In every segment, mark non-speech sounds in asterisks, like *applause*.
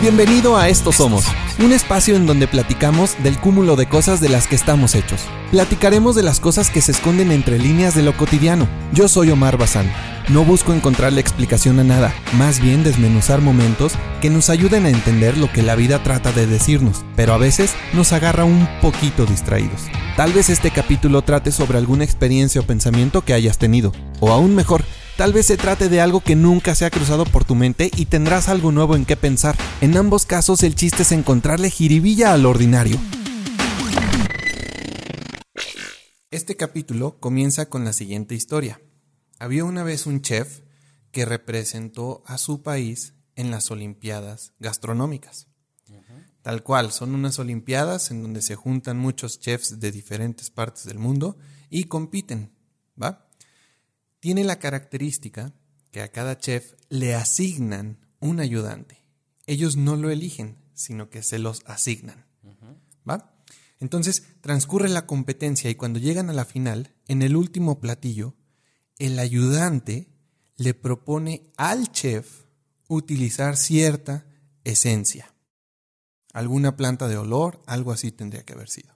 Bienvenido a Esto Somos, un espacio en donde platicamos del cúmulo de cosas de las que estamos hechos. Platicaremos de las cosas que se esconden entre líneas de lo cotidiano. Yo soy Omar Bazán. No busco encontrarle explicación a nada, más bien desmenuzar momentos que nos ayuden a entender lo que la vida trata de decirnos, pero a veces nos agarra un poquito distraídos. Tal vez este capítulo trate sobre alguna experiencia o pensamiento que hayas tenido, o aún mejor, Tal vez se trate de algo que nunca se ha cruzado por tu mente y tendrás algo nuevo en qué pensar. En ambos casos el chiste es encontrarle jiribilla al ordinario. Este capítulo comienza con la siguiente historia. Había una vez un chef que representó a su país en las Olimpiadas gastronómicas. Tal cual, son unas Olimpiadas en donde se juntan muchos chefs de diferentes partes del mundo y compiten, ¿va? Tiene la característica que a cada chef le asignan un ayudante. Ellos no lo eligen, sino que se los asignan. ¿Va? Entonces transcurre la competencia y cuando llegan a la final, en el último platillo, el ayudante le propone al chef utilizar cierta esencia. Alguna planta de olor, algo así tendría que haber sido.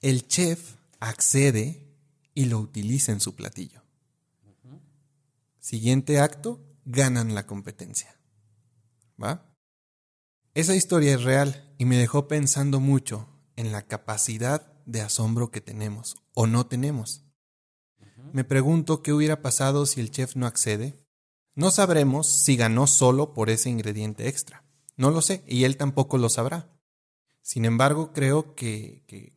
El chef accede y lo utiliza en su platillo. Siguiente acto, ganan la competencia. ¿Va? Esa historia es real y me dejó pensando mucho en la capacidad de asombro que tenemos o no tenemos. Me pregunto qué hubiera pasado si el chef no accede. No sabremos si ganó solo por ese ingrediente extra. No lo sé y él tampoco lo sabrá. Sin embargo, creo que, que,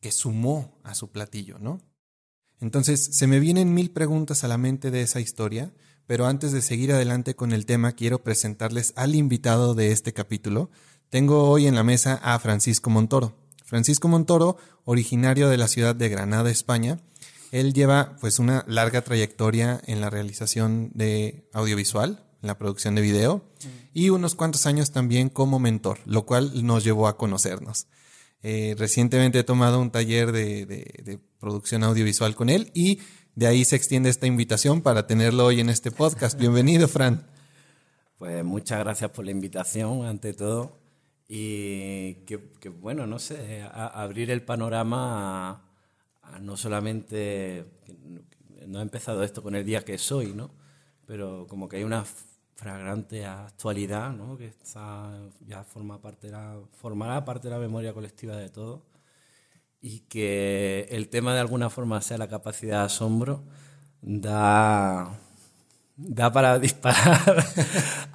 que sumó a su platillo, ¿no? Entonces, se me vienen mil preguntas a la mente de esa historia, pero antes de seguir adelante con el tema, quiero presentarles al invitado de este capítulo. Tengo hoy en la mesa a Francisco Montoro. Francisco Montoro, originario de la ciudad de Granada, España. Él lleva pues una larga trayectoria en la realización de audiovisual, en la producción de video, y unos cuantos años también como mentor, lo cual nos llevó a conocernos. Eh, recientemente he tomado un taller de, producción audiovisual con él y de ahí se extiende esta invitación para tenerlo hoy en este podcast. *laughs* Bienvenido, Fran. Pues muchas gracias por la invitación, ante todo. Y que, bueno, no sé, abrir el panorama a, no solamente. No he empezado esto con el día que soy, ¿no? Pero como que hay una fragrante actualidad, ¿no? que está, ya forma parte de la, formará parte de la memoria colectiva de todos, y que el tema de alguna forma sea la capacidad de asombro, da, da para *laughs* disparar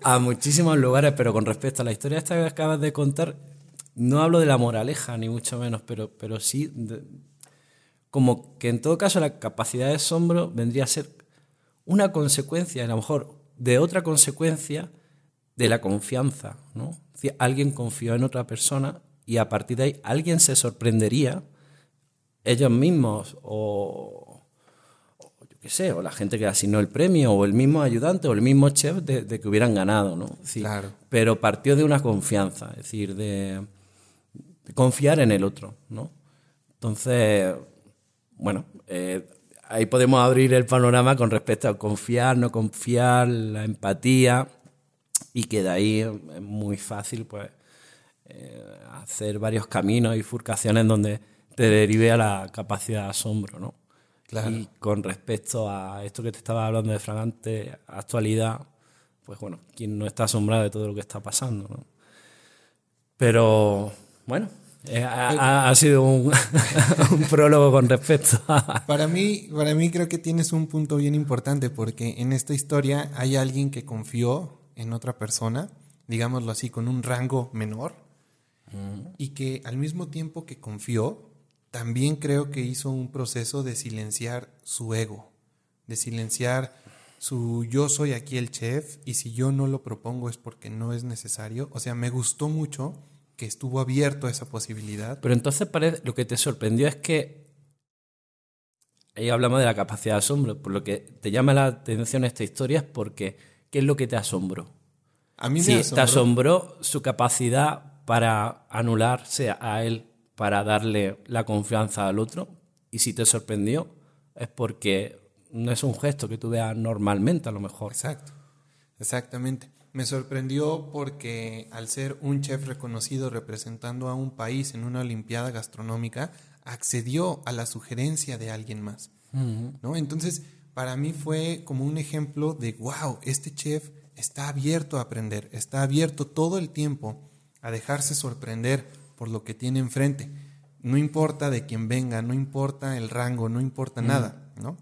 a muchísimos lugares, pero con respecto a la historia esta que acabas de contar, no hablo de la moraleja, ni mucho menos, pero, pero sí como que en todo caso la capacidad de asombro vendría a ser una consecuencia, a lo mejor de otra consecuencia de la confianza. ¿no? alguien confió en otra persona y a partir de ahí alguien se sorprendería, ellos mismos o, yo qué sé, o la gente que asignó el premio o el mismo ayudante o el mismo chef de, que hubieran ganado. ¿no? claro. Pero partió de una confianza, es decir, de, confiar en el otro. ¿no? Entonces, bueno, eh, ahí podemos abrir el panorama con respecto a confiar, no confiar, la empatía, y que de ahí es muy fácil pues, eh, hacer varios caminos y furcaciones donde te derive a la capacidad de asombro. ¿no? Y con respecto a esto que te estaba hablando de fragante actualidad, pues bueno, quien no está asombrado de todo lo que está pasando. ¿no? Pero bueno, eh, ha, sido un, *laughs* prólogo con respecto a... *laughs* Para mí, para mí creo que tienes un punto bien importante porque en esta historia hay alguien que confió en otra persona, digámoslo así, con un rango menor y que al mismo tiempo que confió, también creo que hizo un proceso de silenciar su ego, de silenciar su yo soy aquí el chef y si yo no lo propongo es porque no es necesario. O sea, me gustó mucho que estuvo abierto a esa posibilidad. Pero entonces parece, lo que te sorprendió es que ahí hablamos de la capacidad de asombro, por lo que te llama la atención esta historia es porque ¿qué es lo que te asombró? A mí me asombró. te asombró su capacidad para anularse a él, para darle la confianza al otro, y si te sorprendió es porque no es un gesto que tú veas normalmente a lo mejor. Exacto. Exactamente. Me sorprendió porque al ser un chef reconocido representando a un país en una olimpiada gastronómica, accedió a la sugerencia de alguien más. ¿no? Entonces, para mí fue como un ejemplo de, wow, este chef está abierto a aprender, está abierto todo el tiempo a dejarse sorprender por lo que tiene enfrente. No importa de quién venga, no importa el rango, no importa nada, ¿no?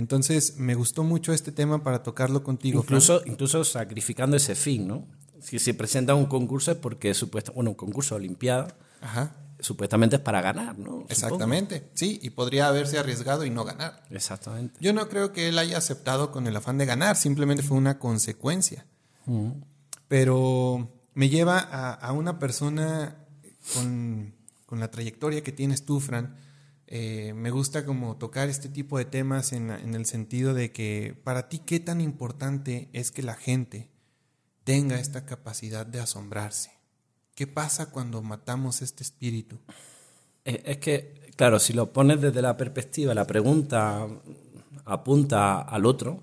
Entonces, me gustó mucho este tema para tocarlo contigo. Incluso, incluso sacrificando ese fin, ¿no? Si se presenta un concurso es porque, supuesto, bueno, un concurso olimpiada, Ajá supuestamente es para ganar, ¿no? Exactamente, sí, y podría haberse arriesgado y no ganar. Exactamente. Yo no creo que él haya aceptado con el afán de ganar, simplemente fue una consecuencia. Pero me lleva a, una persona con, la trayectoria que tienes tú, Fran. Eh, me gusta como tocar este tipo de temas en, en el sentido de que para ti qué tan importante es que la gente tenga esta capacidad de asombrarse. ¿Qué pasa cuando matamos este espíritu? Es que, claro, si lo pones desde la perspectiva, la pregunta apunta al otro,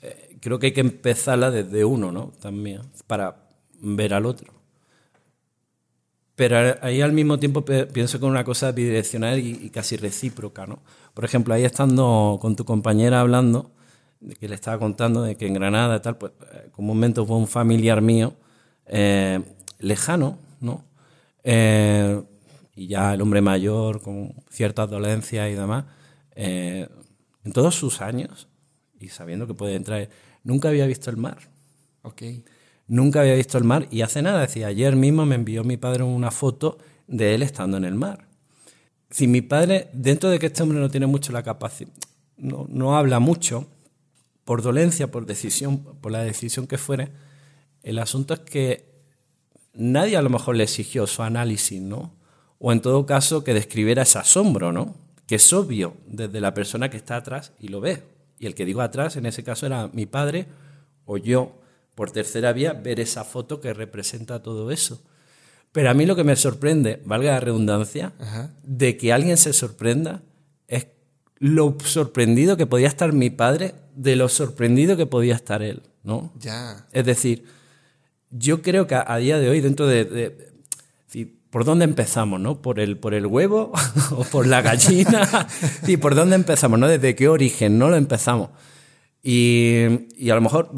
eh, creo que hay que empezarla desde uno, ¿no? También, para ver al otro. Pero ahí al mismo tiempo pienso que es una cosa bidireccional y, casi recíproca, ¿no? Por ejemplo, ahí estando con tu compañera hablando, que le estaba contando de que en Granada, tal, pues eh, comúnmente fue un familiar mío, eh, lejano, ¿no? Eh, y ya el hombre mayor con ciertas dolencias y demás, eh, en todos sus años, y sabiendo que puede entrar, nunca había visto el mar. Ok. Nunca había visto el mar y hace nada, decía, ayer mismo me envió mi padre una foto de él estando en el mar. Si mi padre, dentro de que este hombre no tiene mucho la capacidad, no, no habla mucho, por dolencia, por decisión, por la decisión que fuere, el asunto es que nadie a lo mejor le exigió su análisis, ¿no? O en todo caso que describiera ese asombro, ¿no? Que es obvio desde la persona que está atrás y lo ve. Y el que digo atrás, en ese caso era mi padre o yo, por tercera vía, ver esa foto que representa todo eso. Pero a mí lo que me sorprende, valga la redundancia, de que alguien se sorprenda, es lo sorprendido que podía estar mi padre de lo sorprendido que podía estar él, ¿no? Ya. Es decir, yo creo que a, día de hoy, dentro de, ¿por dónde empezamos? ¿no? ¿Por, el, ¿Por el huevo *laughs* o por la gallina? *laughs* ¿Y ¿Por dónde empezamos? ¿no? ¿Desde qué origen no lo empezamos? Y, y a lo mejor,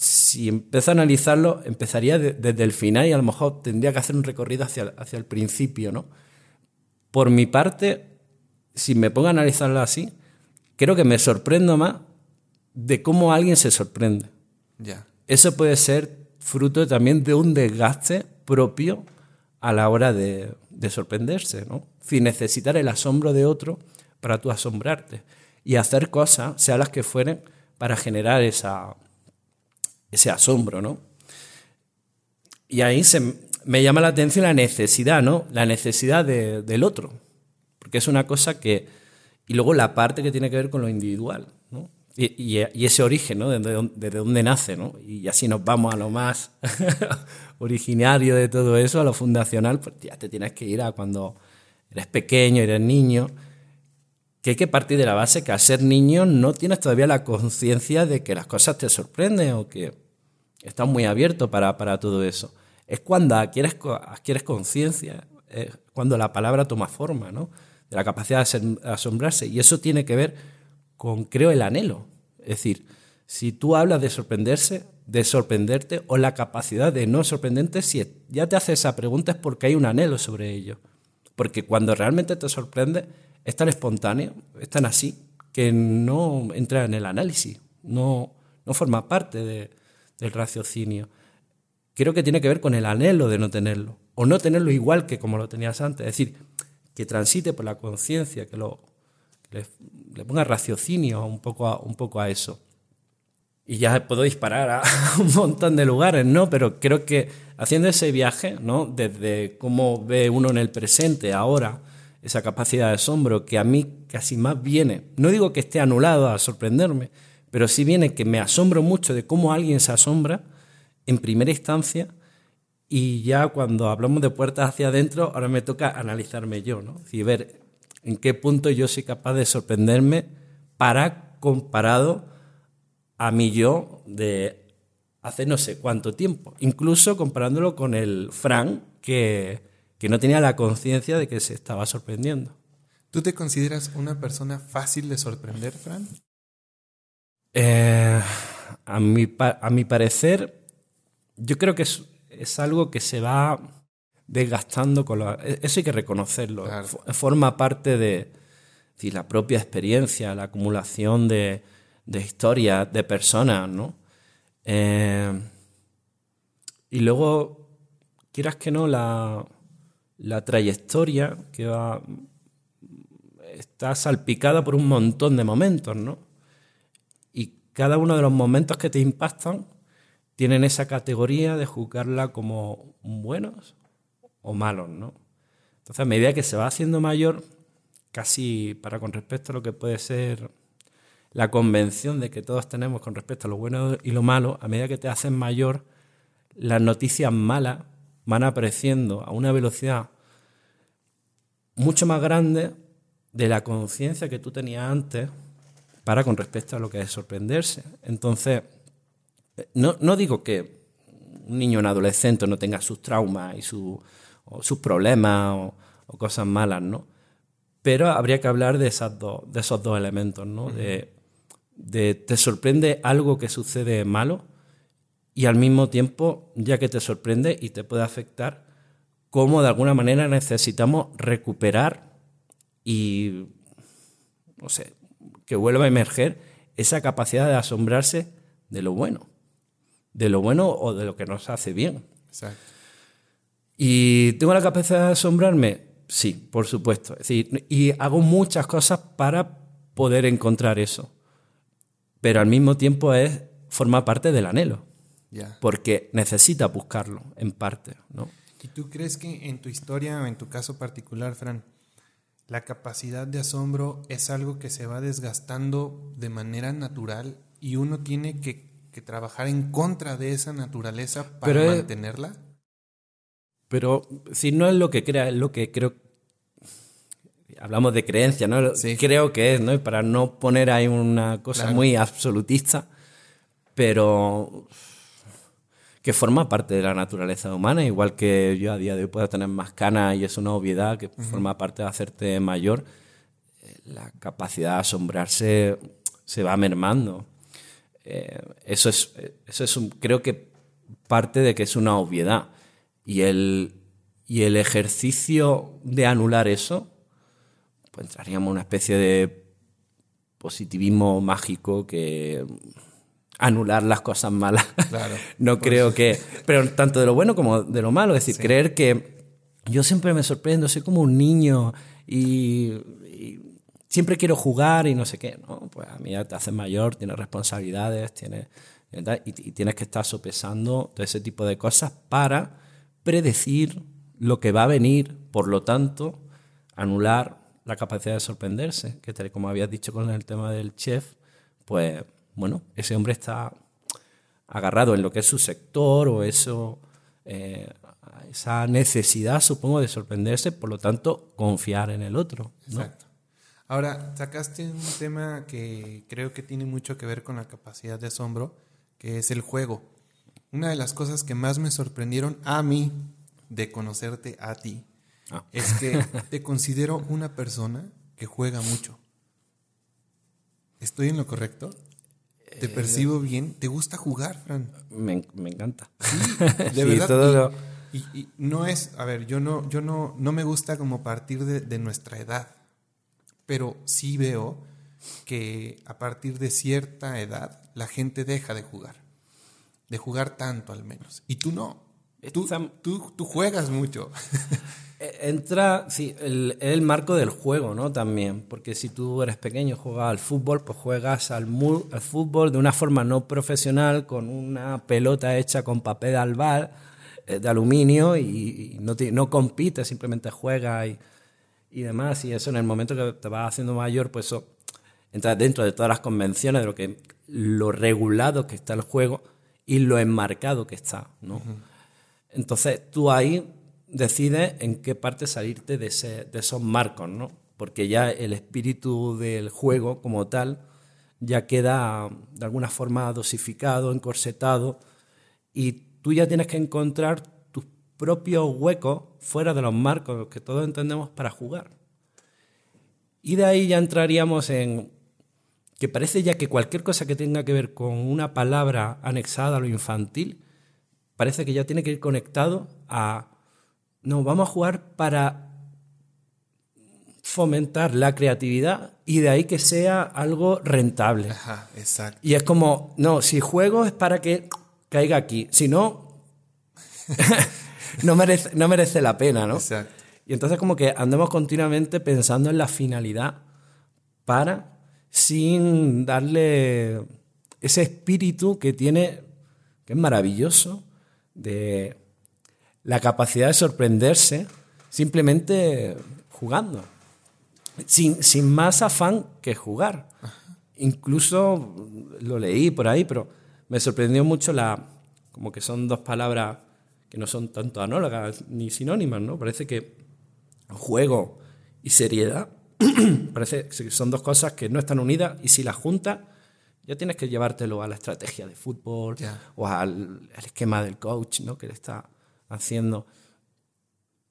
si empiezo a analizarlo, empezaría desde el final y a lo mejor tendría que hacer un recorrido hacia, hacia el principio. ¿no? Por mi parte, si me pongo a analizarlo así, creo que me sorprendo más de cómo alguien se sorprende. Ya. Eso puede ser fruto también de un desgaste propio a la hora de, sorprenderse, ¿no? Sin necesitar el asombro de otro para tú asombrarte y hacer cosas, sea las que fueren, para generar esa, ese asombro, ¿no? Y ahí se, me llama la atención la necesidad, ¿no? La necesidad del otro, porque es una cosa que... Y luego la parte que tiene que ver con lo individual, ¿no? Y, ese origen, ¿no? Desde, dónde nace, ¿no? Y así nos vamos a lo más *laughs* originario de todo eso, a lo fundacional, pues ya te tienes que ir a cuando eres pequeño, eres niño, que hay que partir de la base que al ser niño no tienes todavía la conciencia de que las cosas te sorprenden o que estás muy abierto para, para todo eso. Es cuando adquieres, adquieres conciencia, es cuando la palabra toma forma, ¿no? De la capacidad de asombrarse. Y eso tiene que ver con, creo, el anhelo. Es decir, si tú hablas de sorprenderse, de sorprenderte o la capacidad de no sorprenderte, si ya te haces esa pregunta es porque hay un anhelo sobre ello. Porque cuando realmente te sorprende, es tan espontáneo, es tan así, que no entra en el análisis, no, no forma parte del raciocinio. Creo que tiene que ver con el anhelo de no tenerlo, o no tenerlo igual que como lo tenías antes. Es decir, que transite por la conciencia, que lo, le, ponga raciocinio un poco, a, un poco a eso. Y ya puedo disparar a *laughs* un montón de lugares, ¿no? Pero creo que haciendo ese viaje, ¿no? Desde cómo ve uno en el presente, ahora, esa capacidad de asombro que a mí casi más viene, no digo que esté anulado a sorprenderme, pero sí viene que me asombro mucho de cómo alguien se asombra en primera instancia y ya cuando hablamos de puertas hacia adentro, ahora me toca analizarme yo, ¿no? Y ver en qué punto yo soy capaz de sorprenderme para comparado a mi yo de hace no sé cuánto tiempo, incluso comparándolo con el Frank que, que no tenía la conciencia de que se estaba sorprendiendo. ¿Tú te consideras una persona fácil de sorprender, Fran? Eh, a, mi, a mi parecer, yo creo que es, es algo que se va desgastando con la, e, Eso hay que reconocerlo. Forma parte de, de, la propia experiencia, la acumulación de, de historias, de personas, ¿no? Eh, y luego, quieras que no, la, la trayectoria que va está salpicada por un montón de momentos, ¿no? Cada uno de los momentos que te impactan tienen esa categoría de juzgarla como buenos o malos, ¿no? Entonces, a medida que se va haciendo mayor, casi para con respecto a lo que puede ser la convención de que todos tenemos con respecto a lo bueno y lo malo, a medida que te haces mayor, las noticias malas van apareciendo a una velocidad mucho más grande de la conciencia que tú tenías antes para con respecto a lo que es sorprenderse. Entonces, no, no digo que un niño o un adolescente no tenga sus traumas y sus problemas o, cosas malas, ¿no? Pero habría que hablar de, esas dos, de esos dos elementos, ¿no? de, de te sorprende algo que sucede malo y al mismo tiempo, ya que te sorprende y te puede afectar, cómo de alguna manera necesitamos recuperar y, no sé, que vuelva a emerger esa capacidad de asombrarse de lo bueno, de lo bueno o de lo que nos hace bien. Exacto. ¿Y tengo la capacidad de asombrarme? Sí, por supuesto. Es decir, y hago muchas cosas para poder encontrar eso. Pero al mismo tiempo es, forma parte del anhelo. Porque necesita buscarlo, en parte. ¿no? ¿Y tú crees que en tu historia o en tu caso particular, Fran, la capacidad de asombro es algo que se va desgastando de manera natural y uno tiene que, trabajar en contra de esa naturaleza para mantenerla? pero si no es lo que crea, es lo que creo. Hablamos de creencia, ¿no? Creo que es, ¿no? Y para no poner ahí una cosa muy absolutista, pero que forma parte de la naturaleza humana, igual que yo a día de hoy puedo tener más canas y es una obviedad que forma parte de hacerte mayor, eh, la capacidad de asombrarse se va mermando. Eh, eso es, eso es creo que parte de que es una obviedad. Y el, y el ejercicio de anular eso, pues entraríamos en una especie de positivismo mágico que anular las cosas malas. *laughs* no pues creo que. Pero tanto de lo bueno como de lo malo. Es decir, creer que yo siempre me sorprendo, soy como un niño y, siempre quiero jugar y no sé qué. No, pues a mí ya te haces mayor, tienes responsabilidades, tienes. Y, y tienes que estar sopesando todo ese tipo de cosas para predecir lo que va a venir, por lo tanto, anular la capacidad de sorprenderse, que tal como habías dicho con el tema del chef, pues bueno, ese hombre está agarrado en lo que es su sector o eso, eh, esa necesidad, supongo, de sorprenderse, por lo tanto, confiar en el otro. Exacto. Ahora, sacaste un tema que creo que tiene mucho que ver con la capacidad de asombro, que es el juego. Una de las cosas que más me sorprendieron a mí de conocerte a ti ah. es que te considero una persona que juega mucho. ¿Estoy en lo correcto? Te percibo bien. ¿Te gusta jugar, Fran? Me, encanta. *laughs* de verdad. y, no es, a ver, yo no, yo no, no me gusta como partir de, nuestra edad, pero sí veo que a partir de cierta edad la gente deja de jugar, de jugar tanto al menos. Y tú no. Tú, tú, tú juegas mucho. *laughs* Eh, entra, sí, el, el, marco del juego, ¿no? También, porque si tú eres pequeño juegas al fútbol, pues juegas al, al, fútbol de una forma no profesional, con una pelota hecha con papel albal, eh, de aluminio, y, no, no compites, simplemente juegas y, y, demás. Y eso en el momento que te vas haciendo mayor, pues eso entra dentro de todas las convenciones de lo que lo regulado que está el juego y lo enmarcado que está, ¿no? Entonces tú ahí decides en qué parte salirte de, esos marcos, ¿no? Porque ya el espíritu del juego como tal ya queda de alguna forma dosificado, encorsetado y tú ya tienes que encontrar tus propios huecos fuera de los marcos que todos entendemos para jugar. Y de ahí ya entraríamos en que parece ya que cualquier cosa que tenga que ver con una palabra anexada a lo infantil, parece que ya tiene que ir conectado a, no, vamos a jugar para fomentar la creatividad y de ahí que sea algo rentable. Ajá, exacto. Y es como, no, si juego es para que caiga aquí, si no, *laughs* no, merece, no merece la pena, ¿no? Exacto. Y entonces como que andamos continuamente pensando en la finalidad para, sin darle ese espíritu que tiene, que es maravilloso, de la capacidad de sorprenderse simplemente jugando sin, sin más afán que jugar. Incluso lo leí por ahí, pero me sorprendió mucho la, como que son dos palabras que no son tanto anólogas ni sinónimas, ¿no? Parece que juego y seriedad *clears throat* parece que son dos cosas que no están unidas y si las juntas ya tienes que llevártelo a la estrategia de fútbol o al, al, esquema del coach, ¿no? Que le está haciendo.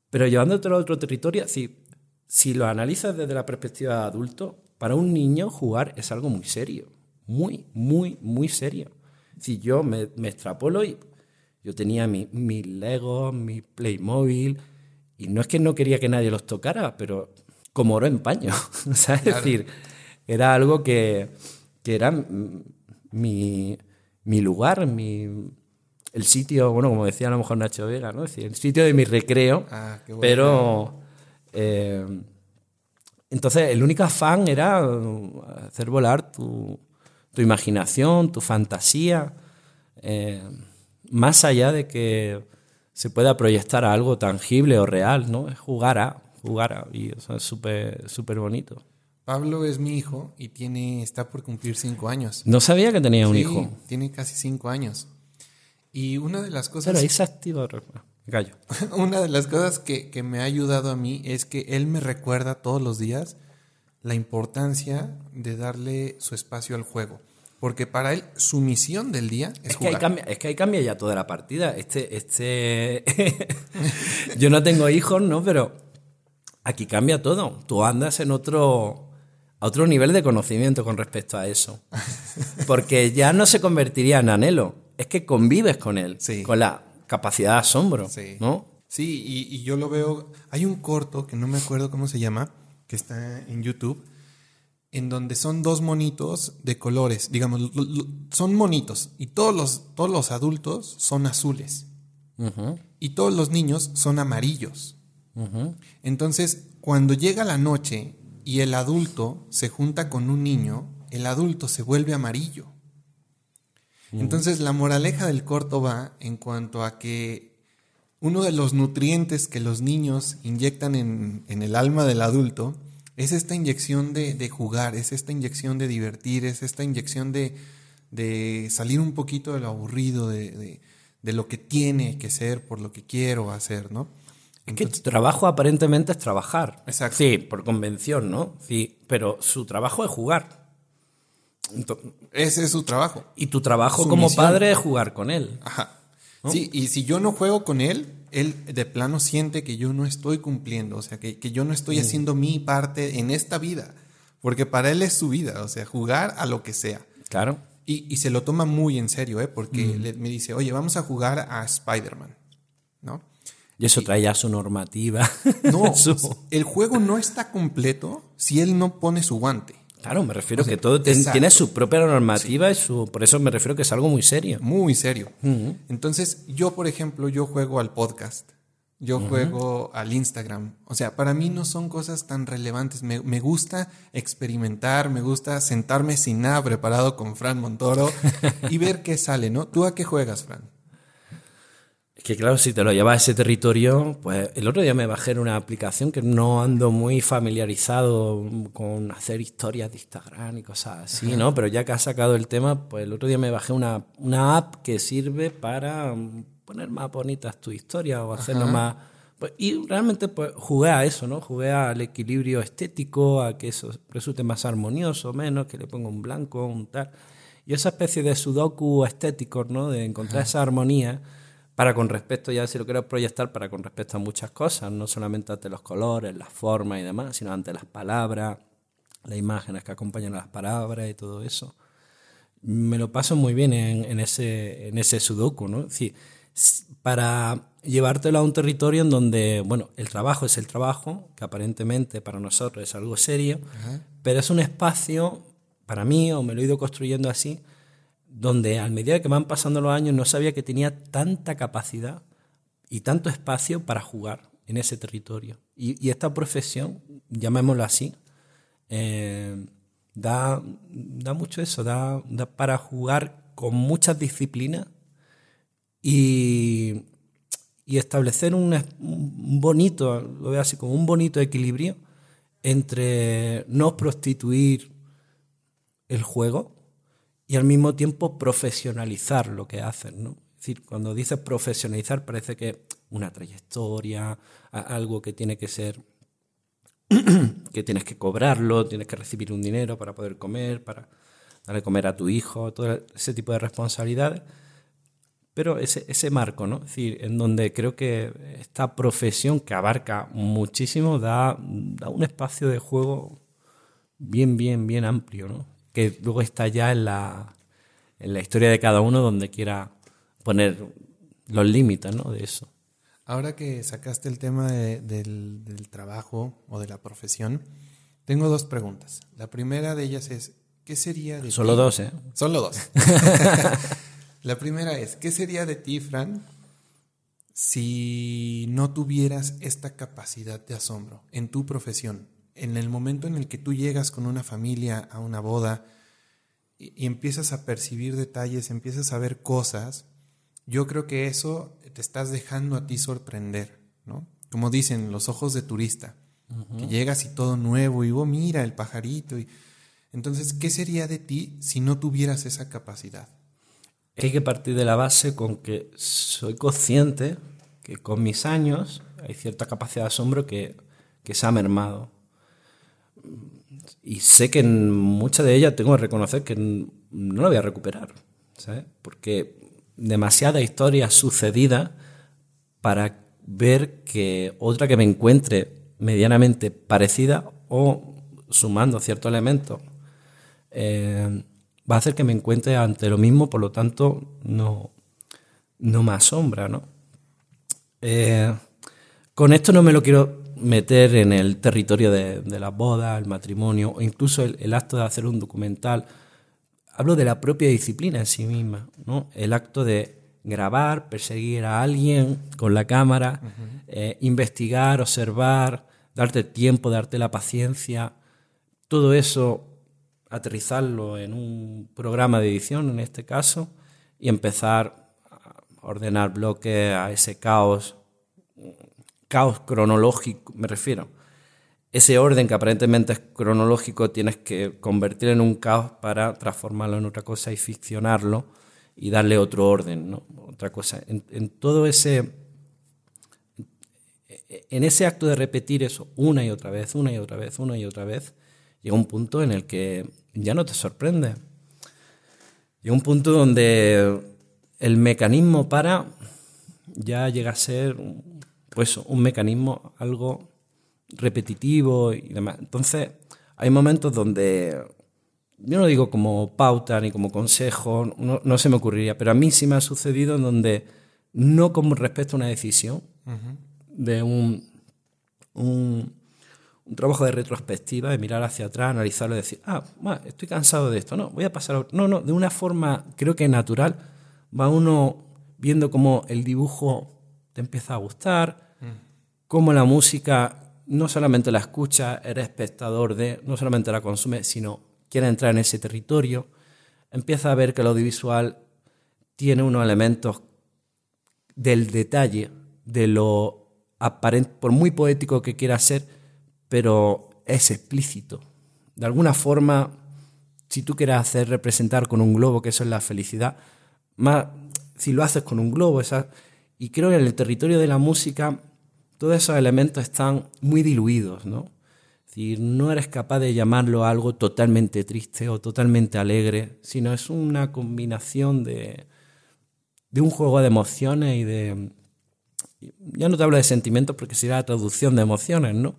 Pero llevándotelo a otro territorio, sí, si lo analizas desde la perspectiva de adulto, para un niño jugar es algo muy serio, muy, muy, muy serio. Si yo me, extrapolo y yo tenía mis mi Legos, mi Playmobil, y no es que no quería que nadie los tocara, pero como oro en paño. *laughs* Es decir, era algo que, era mi, lugar, mi, el sitio, bueno, como decía a lo mejor Nacho Vega, ¿no? Es decir, el sitio de mi recreo, ah, pero eh, entonces, el único afán era hacer volar tu, imaginación, tu fantasía, eh, más allá de que se pueda proyectar a algo tangible o real, ¿no? Es jugar a, jugar a, y eso es súper súper bonito. Pablo es mi hijo y tiene, está por cumplir cinco años. No sabía que tenía un hijo. Tiene casi cinco años. Y una de las cosas... Pero ahí se activa gallo. *laughs* Una de las cosas que, me ha ayudado a mí es que él me recuerda todos los días la importancia de darle su espacio al juego. Porque para él su misión del día es, que Ahí cambia, es que ahí cambia ya toda la partida. Este, este... *laughs* Yo no tengo hijos, ¿no? Pero aquí cambia todo. Tú andas en otro, a otro nivel de conocimiento con respecto a eso. Porque ya no se convertiría en anhelo. Es que convives con él. Con la capacidad de asombro, sí. ¿no? Sí, y, yo lo veo. Hay un corto que no me acuerdo cómo se llama, que está en YouTube, en donde son dos monitos de colores. Digamos, son monitos y todos los, todos los adultos son azules. Y todos los niños son amarillos. Entonces, cuando llega la noche y el adulto se junta con un niño, el adulto se vuelve amarillo. Entonces la moraleja del corto va en cuanto a que uno de los nutrientes que los niños inyectan en, el alma del adulto es esta inyección de, jugar, es esta inyección de divertir, es esta inyección de, salir un poquito de lo aburrido, de, lo que tiene que ser por lo que quiero hacer, ¿no? Es que tu trabajo aparentemente es trabajar. Exacto. Sí, por convención, ¿no? Sí, pero su trabajo es jugar. Ese es su trabajo. Y tu trabajo como padre es jugar con él. Ajá. Sí, y si yo no juego con él, él de plano siente que yo no estoy cumpliendo, o sea, que, yo no estoy mm. haciendo mi parte en esta vida, porque para él es su vida, o sea, jugar a lo que sea. Claro. Y, se lo toma muy en serio, ¿eh? porque mm. me dice, oye, vamos a jugar a Spider-Man, ¿no? Y eso trae ya su normativa. No, *laughs* el juego no está completo si él no pone su guante. Claro, me refiero que todo tiene su propia normativa y su, por eso me refiero que es algo muy serio. Muy serio. Entonces, yo, por ejemplo, yo juego al podcast, yo juego al Instagram. O sea, para mí no son cosas tan relevantes. Me, me, gusta experimentar, me gusta sentarme sin nada preparado con Fran Montoro y ver qué sale, ¿no? ¿Tú a qué juegas, Fran? Que claro, si te lo llevas a ese territorio, pues el otro día me bajé en una aplicación que no ando muy familiarizado con hacer historias de Instagram y cosas así, ¿no? Pero ya que has sacado el tema, pues el otro día me bajé una, una app que sirve para poner más bonitas tu historia o hacerlo más... Pues, y realmente pues jugué a eso, ¿no? Jugué al equilibrio estético, a que eso resulte más armonioso, menos, que le ponga un blanco, un tal. Y esa especie de sudoku estético, ¿no? De encontrar esa armonía para con respecto, ya si lo quiero proyectar, para con respecto a muchas cosas, no solamente ante los colores, las formas y demás, sino ante las palabras, las imágenes que acompañan a las palabras y todo eso. Me lo paso muy bien en, ese, en ese sudoku, ¿no? Es para llevártelo a un territorio en donde, bueno, el trabajo es el trabajo, que aparentemente para nosotros es algo serio, pero es un espacio, para mí, o me lo he ido construyendo así, donde a medida que van pasando los años no sabía que tenía tanta capacidad y tanto espacio para jugar en ese territorio. Y, esta profesión, llamémoslo así, eh, da, da, mucho eso, da, da, para jugar con muchas disciplinas y, y establecer un, bonito, lo así como un bonito equilibrio entre no prostituir el juego, y al mismo tiempo profesionalizar lo que hacen. ¿no? Es decir, cuando dices profesionalizar parece que una trayectoria, algo que tiene que ser, *clears throat* que tienes que cobrarlo, tienes que recibir un dinero para poder comer, para darle comer a tu hijo, todo ese tipo de responsabilidades. Pero ese, ese marco, ¿no? Es decir, en donde creo que esta profesión que abarca muchísimo da, da un espacio de juego bien, bien, bien amplio, ¿no? Que luego está ya en la, en la historia de cada uno donde quiera poner los límites ¿no? de eso. Ahora que sacaste el tema del, del, trabajo o de la profesión, tengo dos preguntas. La primera de ellas es, ¿qué sería de Solo dos, ¿eh? Solo dos. *laughs* *laughs* la primera es, ¿qué sería de ti, Fran, si no tuvieras esta capacidad de asombro en tu profesión? En el momento en el que tú llegas con una familia a una boda y, empiezas a percibir detalles, empiezas a ver cosas, yo creo que eso te estás dejando a ti sorprender, ¿no? Como dicen, los ojos de turista, que llegas y todo nuevo y, oh, mira el pajarito. Y... Entonces, ¿qué sería de ti si no tuvieras esa capacidad? Hay que partir de la base con que soy consciente que con mis años hay cierta capacidad de asombro que, que se ha mermado y sé que en muchas de ellas tengo que reconocer que no la voy a recuperar, ¿sabes? Porque demasiada historia sucedida para ver que otra que me encuentre medianamente parecida o sumando ciertos elementos eh, va a hacer que me encuentre ante lo mismo, por lo tanto no, no me asombra, ¿no? Eh, con esto no me lo quiero meter en el territorio de, la boda, el matrimonio o incluso el, acto de hacer un documental. Hablo de la propia disciplina en sí misma, ¿no? el acto de grabar, perseguir a alguien con la cámara, eh, investigar, observar, darte tiempo, darte la paciencia, todo eso aterrizarlo en un programa de edición en este caso y empezar a ordenar bloques a ese caos caos cronológico, me refiero. Ese orden que aparentemente es cronológico tienes que convertir en un caos para transformarlo en otra cosa y ficcionarlo y darle otro orden, ¿no? Otra cosa. En, todo ese. En ese acto de repetir eso una y otra vez, una y otra vez, una y otra vez, llega un punto en el que ya no te sorprende. Llega un punto donde el mecanismo para ya llega a ser pues un mecanismo algo repetitivo y demás. Entonces, hay momentos donde yo no digo como pauta ni como consejo, no, se me ocurriría, pero a mí sí me ha sucedido en donde no como respecto a una decisión de un, un, trabajo de retrospectiva, de mirar hacia atrás, analizarlo y decir, ah, estoy cansado de esto, no, voy a pasar a otro. No, no, de una forma creo que natural va uno viendo cómo el dibujo te empieza a gustar, cómo la música no solamente la escucha, eres espectador de, no solamente la consume, sino quiere entrar en ese territorio, empieza a ver que el audiovisual tiene unos elementos del detalle, de lo aparente, por muy poético que quiera ser, pero es explícito. De alguna forma, si tú quieres hacer representar con un globo, que eso es la felicidad, más si lo haces con un globo, esa, y creo que en el territorio de la música todos esos elementos están muy diluidos, ¿no? Decir, no eres capaz de llamarlo algo totalmente triste o totalmente alegre, sino es una combinación de, de un juego de emociones y de... Ya no te hablo de sentimientos porque sería la traducción de emociones, ¿no?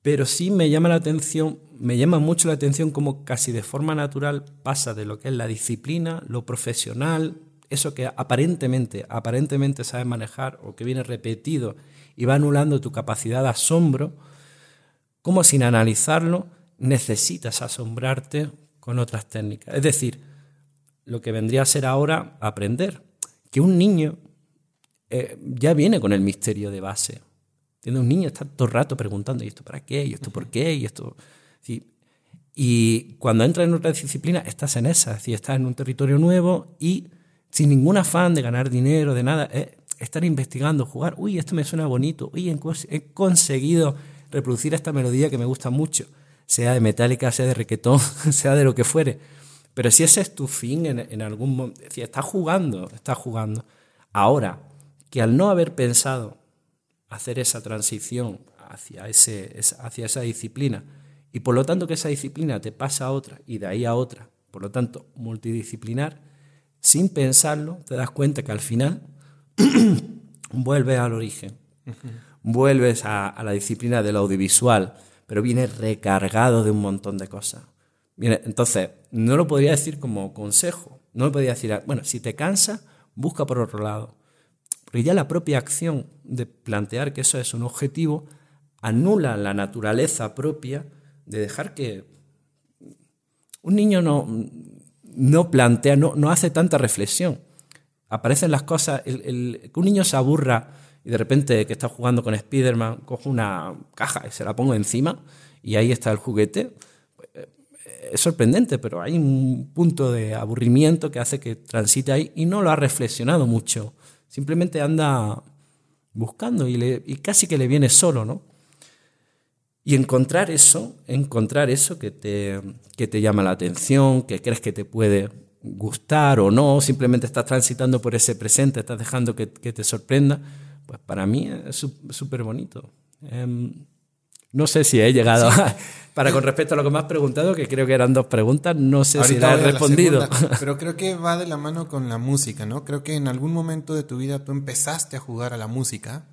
Pero sí me llama la atención, me llama mucho la atención cómo casi de forma natural pasa de lo que es la disciplina, lo profesional, eso que aparentemente, aparentemente sabes manejar o que viene repetido y va anulando tu capacidad de asombro, como sin analizarlo necesitas asombrarte con otras técnicas. Es decir, lo que vendría a ser ahora aprender, que un niño eh, ya viene con el misterio de base. Tiene un niño está todo el rato preguntando, ¿y esto para qué? ¿Y esto por qué? ¿Y esto...? Y cuando entras en otra disciplina, estás en esa, es decir, estás en un territorio nuevo y sin ningún afán de ganar dinero, de nada, es estar investigando, jugar, uy, esto me suena bonito, uy, he conseguido reproducir esta melodía que me gusta mucho, sea de metálica, sea de requetón, *laughs* sea de lo que fuere. Pero si ese es tu fin en, algún momento, si estás jugando, estás jugando. Ahora, que al no haber pensado hacer esa transición hacia, ese, hacia esa disciplina, y por lo tanto que esa disciplina te pasa a otra y de ahí a otra, por lo tanto multidisciplinar, sin pensarlo, te das cuenta que al final *clears throat* vuelves al origen vuelves a, la disciplina del audiovisual, pero viene recargado de un montón de cosas. entonces, no lo podría decir como consejo, no lo podría decir, bueno, si te cansa, busca por otro lado. Porque ya la propia acción de plantear que eso es un objetivo anula la naturaleza propia de dejar que un niño no, no plantea, no, no hace tanta reflexión. Aparecen las cosas, que un niño se aburra y de repente que está jugando con Spider-Man, cojo una caja y se la pongo encima y ahí está el juguete. Eh, es sorprendente, pero hay un punto de aburrimiento que hace que transite ahí y no lo ha reflexionado mucho. Simplemente anda buscando y, le, y casi que le viene solo, ¿no? Y encontrar eso, encontrar eso que te, que te llama la atención, que crees que te puede gustar o no, simplemente estás transitando por ese presente, estás dejando que, que te sorprenda, pues para mí es súper bonito. Em, no sé si he llegado Para con respecto a lo que me has preguntado, que creo que eran dos preguntas, no sé si la he respondido. *laughs* pero creo que va de la mano con la música, ¿no? Creo que en algún momento de tu vida tú empezaste a jugar a la música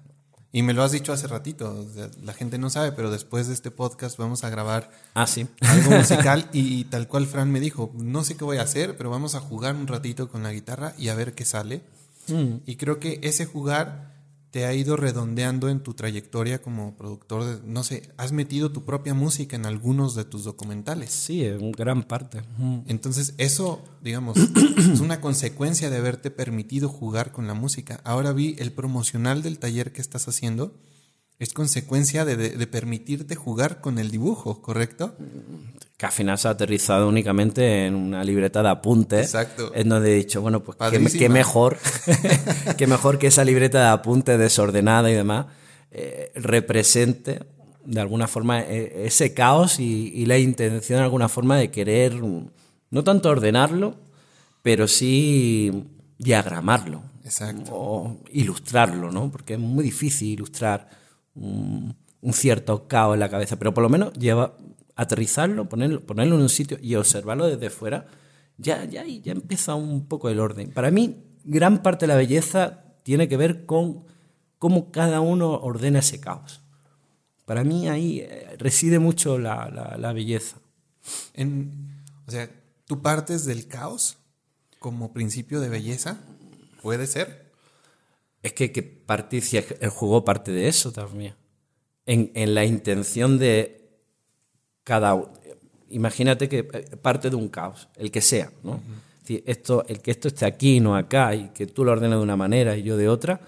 y me lo has dicho hace ratito, la gente no sabe, pero después de este podcast vamos a grabar ah, ¿sí? algo *laughs* musical y, tal cual Fran me dijo, no sé qué voy a hacer, pero vamos a jugar un ratito con la guitarra y a ver qué sale. Mm. Y creo que ese jugar te ha ido redondeando en tu trayectoria como productor de, no sé, has metido tu propia música en algunos de tus documentales. Sí, en gran parte. Entonces, eso, digamos, es una consecuencia de haberte permitido jugar con la música. Ahora vi el promocional del taller que estás haciendo es consecuencia de, permitirte jugar con el dibujo, ¿correcto? Que al final se ha aterrizado únicamente en una libreta de apuntes. Exacto. En donde he dicho, bueno, pues qué, mejor, *laughs* qué mejor que esa libreta de apuntes desordenada y demás eh, represente de alguna forma e, ese caos y, la intención de alguna forma de querer, no tanto ordenarlo, pero sí diagramarlo. Exacto. O ilustrarlo, ¿no? Porque es muy difícil ilustrar un, cierto caos en la cabeza, pero por lo menos lleva aterrizarlo, ponerlo, ponerlo en un sitio y observarlo desde fuera, ya, ya, ya empieza un poco el orden. Para mí, gran parte de la belleza tiene que ver con cómo cada uno ordena ese caos. Para mí ahí eh, reside mucho la, belleza. o sea, ¿tú partes del caos como principio de belleza? ¿Puede ser? Es que, que el juego parte de eso también. En, la intención de cada uno. Imagínate que eh, parte de un caos, el que sea, ¿no? esto, el que esto esté aquí, no acá, y que tú lo ordenes de una manera y yo de otra,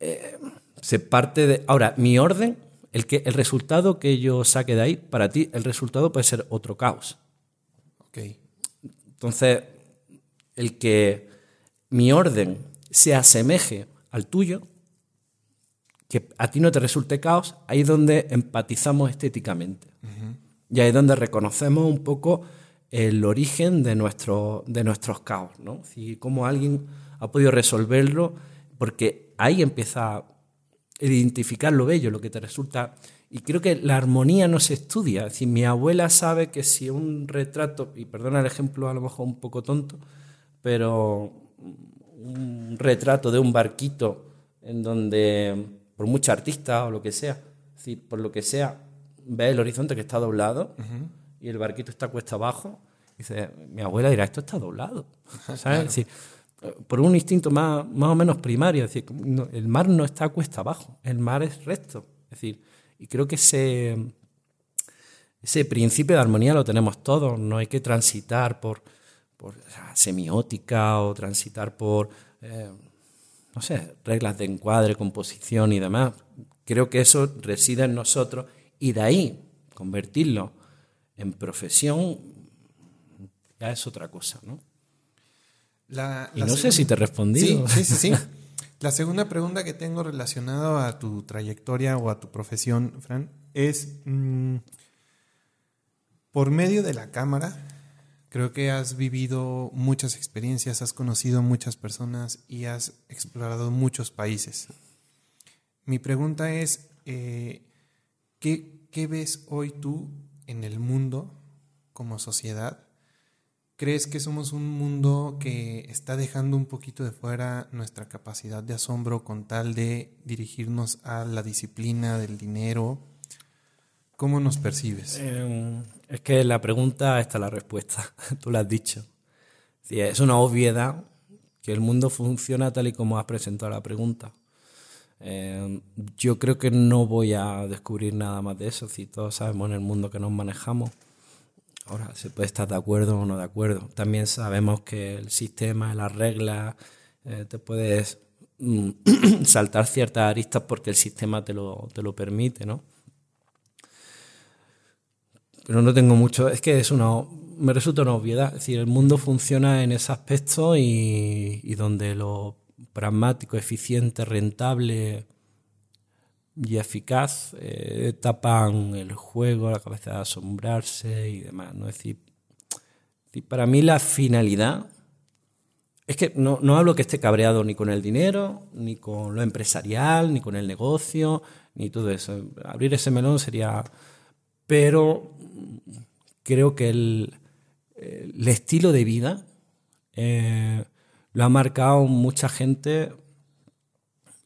eh, se parte de. Ahora, mi orden, el, que, el resultado que yo saque de ahí, para ti, el resultado puede ser otro caos. Ok. Entonces, el que mi orden se asemeje al tuyo, que a ti no te resulte caos, ahí es donde empatizamos estéticamente. Y ahí es donde reconocemos un poco el origen de, nuestro, de nuestros caos, ¿no? Y cómo alguien ha podido resolverlo, porque ahí empieza a identificar lo bello, lo que te resulta y creo que la armonía no se estudia. Es mi abuela sabe que si un retrato, y perdona el ejemplo a lo mejor un poco tonto, pero un retrato de un barquito en donde, por mucho artista o lo que sea, es por lo que sea, ve el horizonte que está doblado y el barquito está cuesta abajo, dice, mi abuela dirá, esto está doblado. *laughs* ¿Sabes? por un instinto más, más o menos primario, es decir, el mar no está cuesta abajo, el mar es recto. Es decir, y creo que ese, ese principio de armonía lo tenemos todos, no hay que transitar por, por semiótica o transitar por, eh, no sé, reglas de encuadre, composición y demás. Creo que eso reside en nosotros y de ahí convertirlo en profesión ya es otra cosa, ¿no? y no sé si te he respondido. Sí, sí, sí, La segunda pregunta que tengo relacionada a tu trayectoria o a tu profesión, Fran, es, mm, por medio de la cámara, creo que has vivido muchas experiencias, has conocido muchas personas y has explorado muchos países. Mi pregunta es, eh, ¿qué, ¿qué ves hoy tú en el mundo como sociedad ¿Crees que somos un mundo que está dejando un poquito de fuera nuestra capacidad de asombro con tal de dirigirnos a la disciplina del dinero? ¿Cómo nos percibes? Em, es que la pregunta está la respuesta, *laughs* tú lo has dicho. Es una obviedad que el mundo funciona tal y como has presentado la pregunta. Em, yo creo que no voy a descubrir nada más de eso, si todos sabemos en el mundo que nos manejamos Ahora, se puede estar de acuerdo o no de acuerdo. También sabemos que el sistema, las reglas, eh, te puedes mm, *coughs* saltar ciertas aristas porque el sistema te lo, te lo permite, ¿no? Pero no tengo mucho, es que es una, me resulta una obviedad. Es decir, el mundo funciona en ese aspecto y, y donde lo pragmático, eficiente, rentable, y eficaz eh, tapan el juego, la capacidad de asombrarse y demás. ¿no? Es decir, para mí la finalidad es que no, no, hablo que esté cabreado ni con el dinero, ni con lo empresarial, ni con el negocio, ni todo eso. Abrir ese melón sería... Pero creo que el, estilo de vida eh, lo ha marcado mucha gente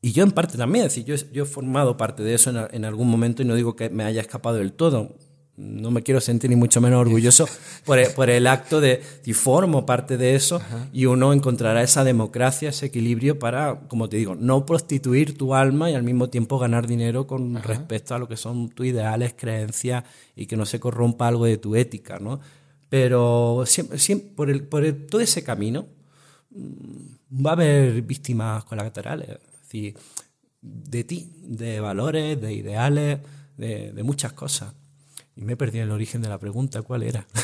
y yo en parte también, es decir, yo, yo he formado parte de eso en, algún momento y no digo que me haya escapado del todo. No me quiero sentir ni mucho menos orgulloso *laughs* por el, por el acto de, si formo parte de eso y uno encontrará esa democracia, ese equilibrio para, como te digo, no prostituir tu alma y al mismo tiempo ganar dinero con respecto a lo que son tus ideales, creencias y que no se corrompa algo de tu ética, ¿no? Pero siempre, siempre por, el, por todo ese camino va a haber víctimas colaterales de ti, de valores, de ideales, de, muchas cosas. Y me perdí el origen de la pregunta, ¿cuál era? *laughs*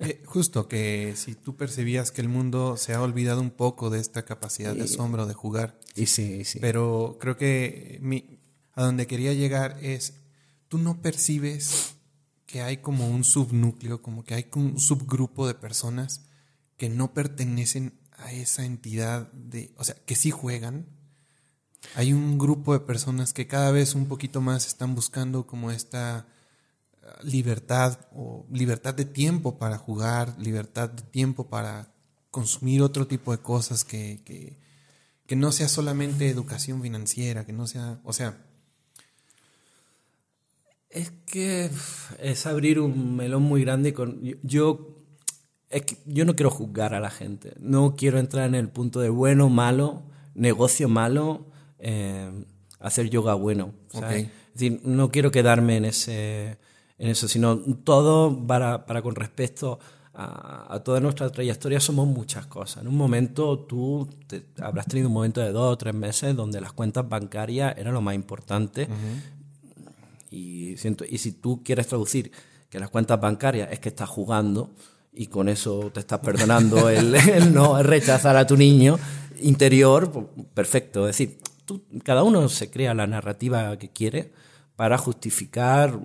Eh, justo que si tú percibías que el mundo se ha olvidado un poco de esta capacidad de asombro, de jugar. Y sí, sí. Pero creo que mi, a donde quería llegar es, tú no percibes que hay como un subnúcleo, como que hay un subgrupo de personas que no pertenecen a esa entidad de, o sea, que sí juegan, hay un grupo de personas que cada vez un poquito más están buscando como esta uh, libertad o libertad de tiempo para jugar, libertad de tiempo para consumir otro tipo de cosas que, que, que no sea solamente educación financiera, que no sea, o sea... Es que es abrir un melón muy grande con... Yo, es que yo no quiero juzgar a la gente, no quiero entrar en el punto de bueno, malo, negocio malo, eh, hacer yoga bueno. Es decir, no quiero quedarme en, ese, en eso, sino todo para, para con respecto a, toda nuestra trayectoria somos muchas cosas. En un momento tú habrás tenido un momento de dos o tres meses donde las cuentas bancarias eran lo más importante. y, siento, y si tú quieres traducir que las cuentas bancarias es que estás jugando y con eso te estás perdonando *laughs* el, no rechazar a tu niño interior, pues, perfecto. Es decir, cada uno se crea la narrativa que quiere para justificar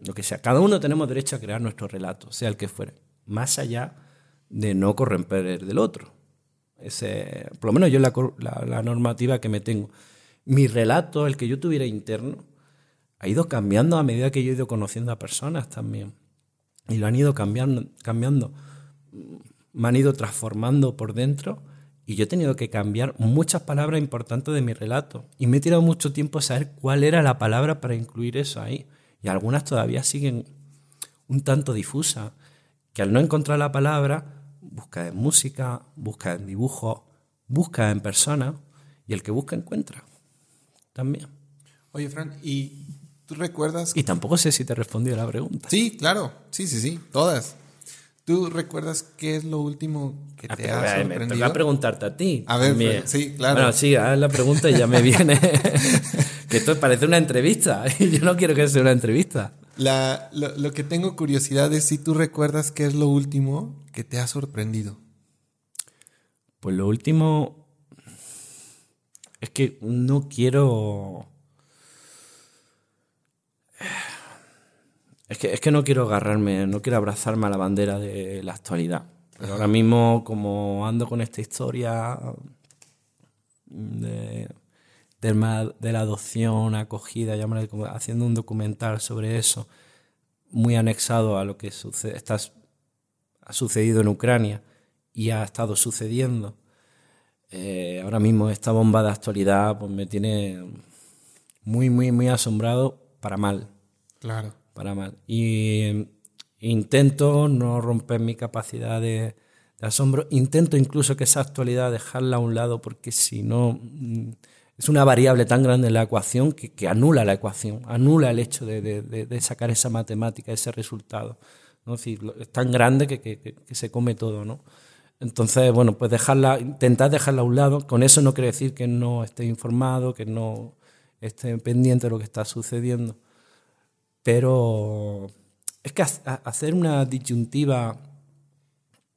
lo que sea. Cada uno tenemos derecho a crear nuestro relato, sea el que fuere, más allá de no corromper el del otro. Ese, por lo menos yo la, la, normativa que me tengo. Mi relato, el que yo tuviera interno, ha ido cambiando a medida que yo he ido conociendo a personas también. Y lo han ido cambiando, cambiando. Me han ido transformando por dentro y yo he tenido que cambiar muchas palabras importantes de mi relato. Y me he tirado mucho tiempo a saber cuál era la palabra para incluir eso ahí. Y algunas todavía siguen un tanto difusas. Que al no encontrar la palabra, busca en música, busca en dibujo, busca en persona. Y el que busca encuentra. También. Oye, Fran, ¿y tú recuerdas? Y tampoco sé si te he respondido a la pregunta. Sí, claro. Sí, sí, sí. Todas. ¿Tú recuerdas qué es lo último que ah, te ha sorprendido? Me a preguntarte a ti. A ver, sí, claro. Bueno, sí, haz la pregunta y ya me viene. *laughs* que esto parece una entrevista. Y *laughs* yo no quiero que sea una entrevista. La, lo, lo, que tengo curiosidad es si tú recuerdas qué es lo último que te ha sorprendido. Pues lo último es que no quiero Es que, es que no quiero agarrarme, no quiero abrazarme a la bandera de la actualidad. Pero ahora mismo, como ando con esta historia de, de la adopción, acogida, haciendo un documental sobre eso, muy anexado a lo que está, ha sucedido en Ucrania y ha estado sucediendo. Eh, ahora mismo esta bomba de actualidad pues, me tiene muy, muy, muy asombrado para mal. Claro para mal. Y intento no romper mi capacidad de, asombro, intento incluso que esa actualidad dejarla a un lado porque si no mm, es una variable tan grande en la ecuación que, anula la ecuación, anula el hecho de, sacar esa matemática, ese resultado. ¿no? Es, tan grande que, se come todo. ¿no? Entonces, bueno, pues dejarla, intentar dejarla a un lado. Con eso no quiere decir que no esté informado, que no esté pendiente de lo que está sucediendo. Pero es que hacer una disyuntiva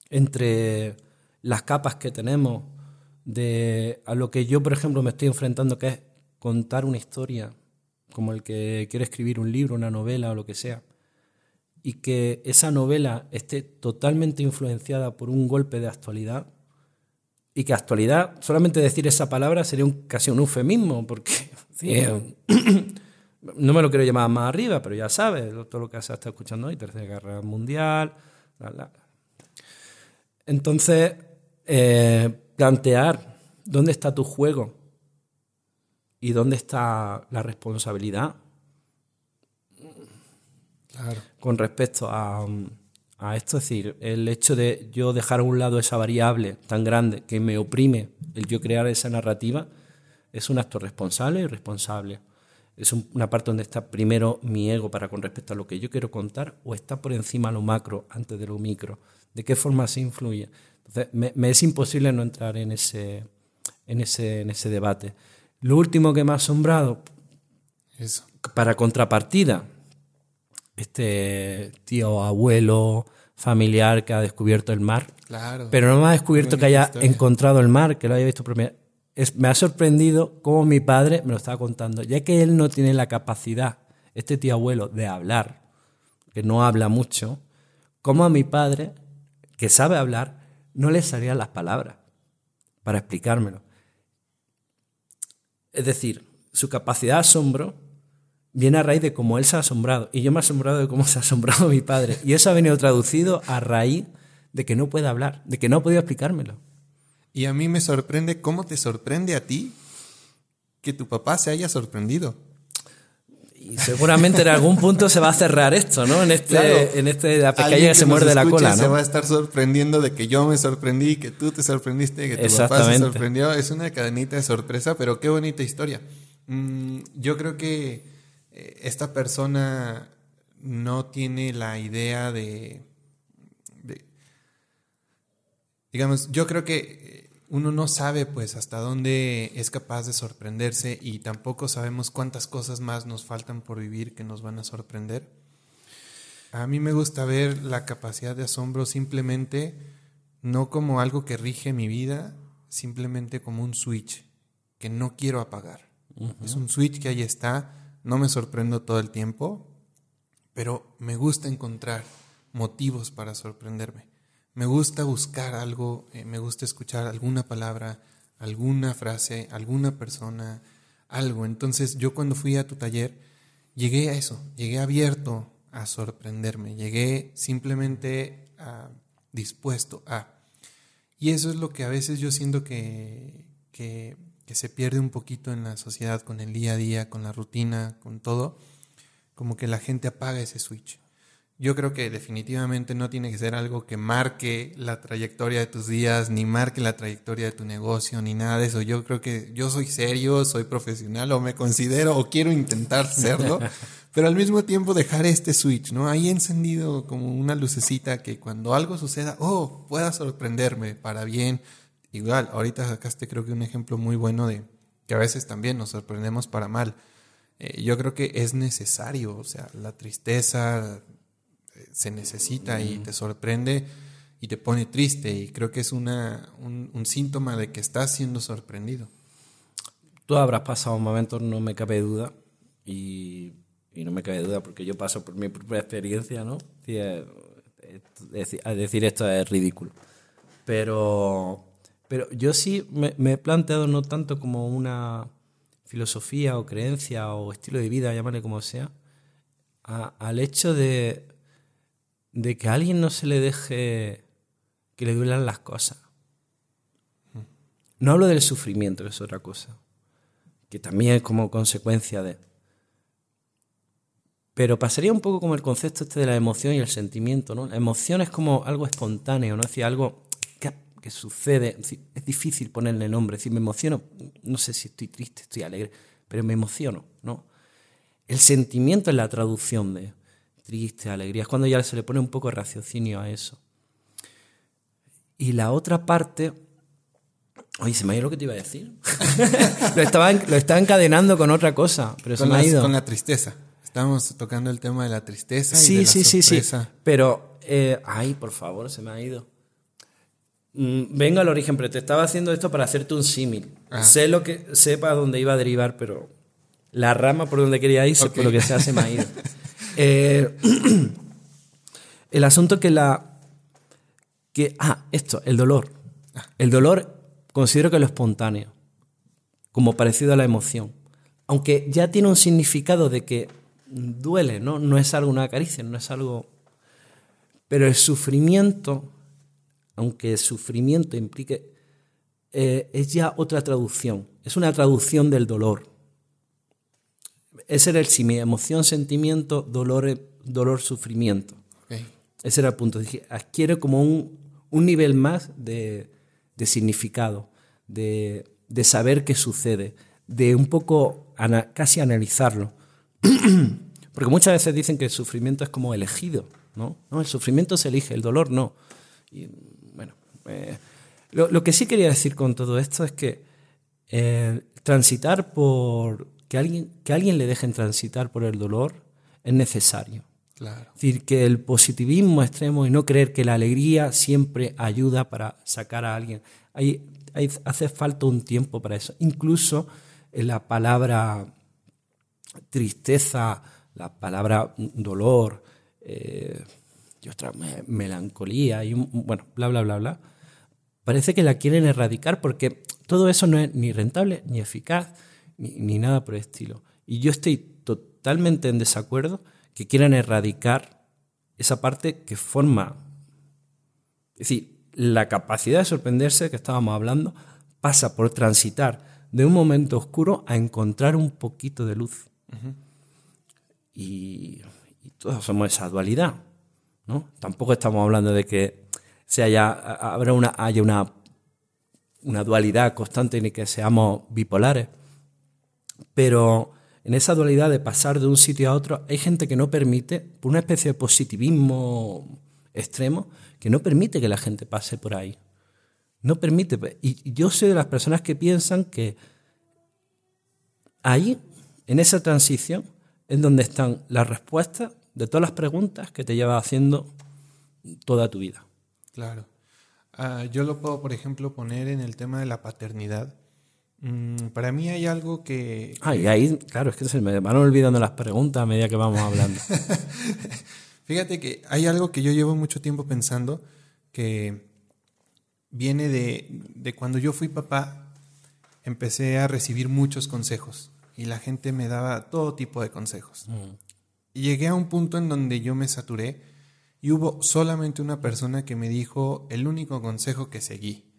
entre las capas que tenemos de a lo que yo, por ejemplo, me estoy enfrentando, que es contar una historia, como el que quiere escribir un libro, una novela o lo que sea, y que esa novela esté totalmente influenciada por un golpe de actualidad, y que actualidad, solamente decir esa palabra sería un, casi un eufemismo, porque *clears throat* no me lo quiero llamar más arriba, pero ya sabes, todo lo que se está escuchando hoy, Tercera Guerra Mundial, Entonces, eh, plantear dónde está tu juego y dónde está la responsabilidad con respecto a, a, esto. Es decir, el hecho de yo dejar a un lado esa variable tan grande que me oprime el yo crear esa narrativa es un acto responsable y irresponsable es una parte donde está primero mi ego para con respecto a lo que yo quiero contar o está por encima lo macro antes de lo micro. ¿De qué forma se influye? Entonces, me, es imposible no entrar en ese, en, ese, en ese debate. Lo último que me ha asombrado, Eso. para contrapartida, este tío, abuelo, familiar que ha descubierto el mar, claro, pero no me ha descubierto que haya encontrado el mar, que lo haya visto primero me ha sorprendido cómo mi padre me lo estaba contando, ya que él no tiene la capacidad, este tío abuelo, de hablar, que no habla mucho, cómo a mi padre, que sabe hablar, no le salían las palabras para explicármelo. Es decir, su capacidad de asombro viene a raíz de cómo él se ha asombrado. Y yo me he asombrado de cómo se ha asombrado *laughs* mi padre. Y eso ha venido traducido a raíz de que no puede hablar, de que no ha podido explicármelo. Y a mí me sorprende cómo te sorprende a ti que tu papá se haya sorprendido. Y seguramente en algún punto se va a cerrar esto, ¿no? En este, en este la pequeña que se muerde la cola, ¿no? Se va a estar sorprendiendo de que yo me sorprendí, que tú te sorprendiste, que tu papá se sorprendió. Es una cadenita de sorpresa, pero qué bonita historia. Mm, yo creo que eh, esta persona no tiene la idea de, de digamos, yo creo que uno no sabe pues hasta dónde es capaz de sorprenderse y tampoco sabemos cuántas cosas más nos faltan por vivir que nos van a sorprender. A mí me gusta ver la capacidad de asombro simplemente no como algo que rige mi vida, simplemente como un switch que no quiero apagar. Es un switch que ahí está, no me sorprendo todo el tiempo, pero me gusta encontrar motivos para sorprenderme me gusta buscar algo, eh, me gusta escuchar alguna palabra, alguna frase, alguna persona, algo. Entonces yo cuando fui a tu taller, llegué a eso, llegué abierto a sorprenderme, llegué simplemente a, dispuesto a. Y eso es lo que a veces yo siento que, que se pierde un poquito en la sociedad, con el día a día, con la rutina, con todo, como que la gente apaga ese switch. Yo creo que definitivamente no tiene que ser algo que marque la trayectoria de tus días, ni marque la trayectoria de tu negocio, ni nada de eso. Yo creo que yo soy serio, soy profesional, o me considero, o quiero intentar *laughs* serlo, pero al mismo tiempo dejar este switch, ¿no? Ahí encendido como una lucecita que cuando algo suceda, oh, pueda sorprenderme para bien. Igual, ahorita sacaste creo que un ejemplo muy bueno de que a veces también nos sorprendemos para mal. Eh, yo creo que es necesario, o sea, la tristeza, se necesita y te sorprende y te pone triste y creo que es una, un, síntoma de que estás siendo sorprendido. Tú habrás pasado momentos, no me cabe duda, y, no me cabe duda porque yo paso por mi propia experiencia, ¿no? decir esto es ridículo. Pero, pero yo sí me, he planteado no tanto como una filosofía o creencia o estilo de vida, llámale como sea, al hecho de, de que a alguien no se le deje que le duelan las cosas. No hablo del sufrimiento, que es otra cosa, que también es como consecuencia de... Pero pasaría un poco como el concepto este de la emoción y el sentimiento, ¿no? La emoción es como algo espontáneo, ¿no? Es decir, algo que, sucede. Es, difícil ponerle nombre. Es decir, me emociono, no sé si estoy triste, estoy alegre, pero me emociono, ¿no? El sentimiento es la traducción de triste, alegría. Es cuando ya se le pone un poco de raciocinio a eso. Y la otra parte. Oye, se me ha ido lo que te iba a decir. *laughs* lo, estaba, lo estaba encadenando con otra cosa, pero con se me ha ido. Con la tristeza. Estábamos tocando el tema de la tristeza. Sí, y de sí, la sí, sí. Pero, eh, ay, por favor, se me ha ido. Mm, venga al origen, pero te estaba haciendo esto para hacerte un símil. Ah. Sé lo que, sepa dónde iba a derivar, pero la rama por donde quería ir, por lo que sea, se me ha ido. *laughs* Eh, *clears throat* el asunto que la... Que, ah, esto, el dolor. El dolor considero que lo espontáneo, como parecido a la emoción. Aunque ya tiene un significado de que duele, ¿no? No es algo, una caricia, no es algo... Pero el sufrimiento, aunque el sufrimiento implique... Eh, es ya otra traducción, es una traducción del dolor ese era el sí, mi emoción, sentimiento, dolor, dolor sufrimiento. Ese era el punto. Dije, adquiere como un, nivel más de, significado, de, saber qué sucede, de un poco casi analizarlo. *clears throat* Porque muchas veces dicen que el sufrimiento es como elegido, ¿no? No, el sufrimiento se elige, el dolor no. Y, bueno, eh, lo, que sí quería decir con todo esto es que eh, transitar por, que alguien, que alguien le dejen transitar por el dolor es necesario. Claro. Es decir, que el positivismo extremo y no creer que la alegría siempre ayuda para sacar a alguien. Hay, hace falta un tiempo para eso. Incluso en la palabra tristeza, la palabra dolor, eh, y otra melancolía, y bueno, bla, bla, bla, bla. Parece que la quieren erradicar porque todo eso no es ni rentable ni eficaz ni, nada por el estilo. Y yo estoy totalmente en desacuerdo que quieran erradicar esa parte que forma. Es decir, la capacidad de sorprenderse que estábamos hablando pasa por transitar de un momento oscuro a encontrar un poquito de luz. y, todos somos esa dualidad. ¿no? Tampoco estamos hablando de que se haya, habrá una, haya una, una dualidad constante ni que seamos bipolares. Pero en esa dualidad de pasar de un sitio a otro, hay gente que no permite, por una especie de positivismo extremo, que no permite que la gente pase por ahí. No permite. Y yo soy de las personas que piensan que ahí, en esa transición, es donde están las respuestas de todas las preguntas que te llevas haciendo toda tu vida. Claro. Ah, yo lo puedo, por ejemplo, poner en el tema de la paternidad. Mm, para mí hay algo que... Ah, y ahí, claro, es que se me van olvidando las preguntas a medida que vamos hablando. *laughs* Fíjate que hay algo que yo llevo mucho tiempo pensando que viene de, de cuando yo fui papá, empecé a recibir muchos consejos y la gente me daba todo tipo de consejos. Y llegué a un punto en donde yo me saturé y hubo solamente una persona que me dijo el único consejo que seguí.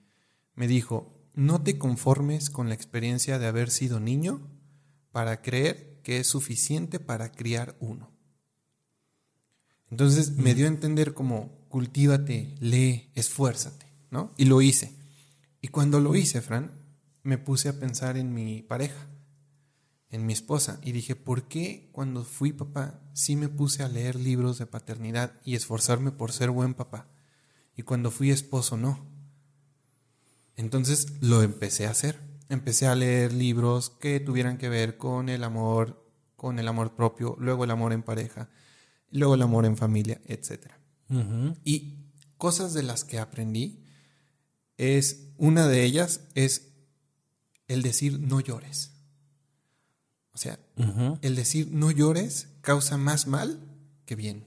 Me dijo, no te conformes con la experiencia de haber sido niño para creer que es suficiente para criar uno. Entonces me dio a entender como cultívate, lee, esfuérzate, ¿no? Y lo hice. Y cuando lo hice, Fran, me puse a pensar en mi pareja, en mi esposa, y dije, ¿por qué cuando fui papá sí me puse a leer libros de paternidad y esforzarme por ser buen papá? Y cuando fui esposo no. Entonces lo empecé a hacer. Empecé a leer libros que tuvieran que ver con el amor, con el amor propio, luego el amor en pareja, luego el amor en familia, etc. Y cosas de las que aprendí es, una de ellas es el decir no llores. O sea, el decir no llores causa más mal que bien.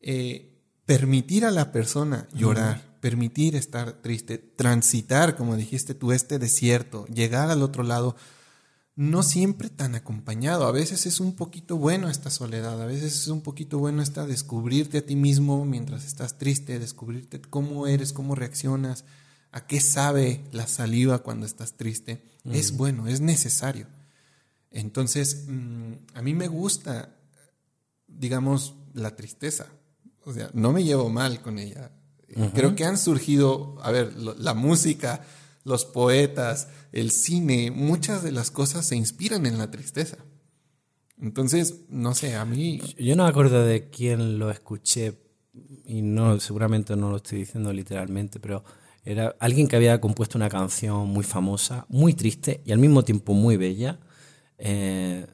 Eh, permitir a la persona llorar, permitir estar triste, transitar, como dijiste tú, este desierto, llegar al otro lado, no siempre tan acompañado. A veces es un poquito bueno esta soledad, a veces es un poquito bueno esta descubrirte a ti mismo mientras estás triste, descubrirte cómo eres, cómo reaccionas, a qué sabe la saliva cuando estás triste. Es bueno, es necesario. Entonces, mm, a mí me gusta, digamos, la tristeza. O sea, no me llevo mal con ella. Creo que han surgido, a ver, la música, los poetas, el cine, muchas de las cosas se inspiran en la tristeza. Entonces, no sé, a mí... Yo no me acuerdo de quién lo escuché y no, seguramente no lo estoy diciendo literalmente, pero era alguien que había compuesto una canción muy famosa, muy triste y al mismo tiempo muy bella. Eh,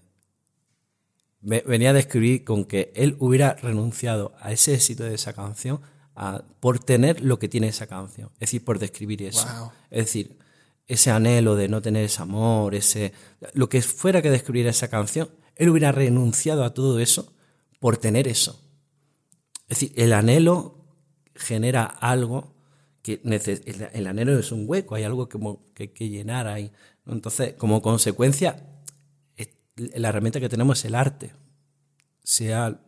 venía a describir con que él hubiera renunciado a ese éxito de esa canción por tener lo que tiene esa canción, es decir, por describir eso. Es decir, ese anhelo de no tener ese amor, ese lo que fuera que describiera esa canción, él hubiera renunciado a todo eso por tener eso. Es decir, el anhelo genera algo que el anhelo es un hueco, hay algo que, que que llenar ahí. Entonces, como consecuencia, la herramienta que tenemos es el arte, sea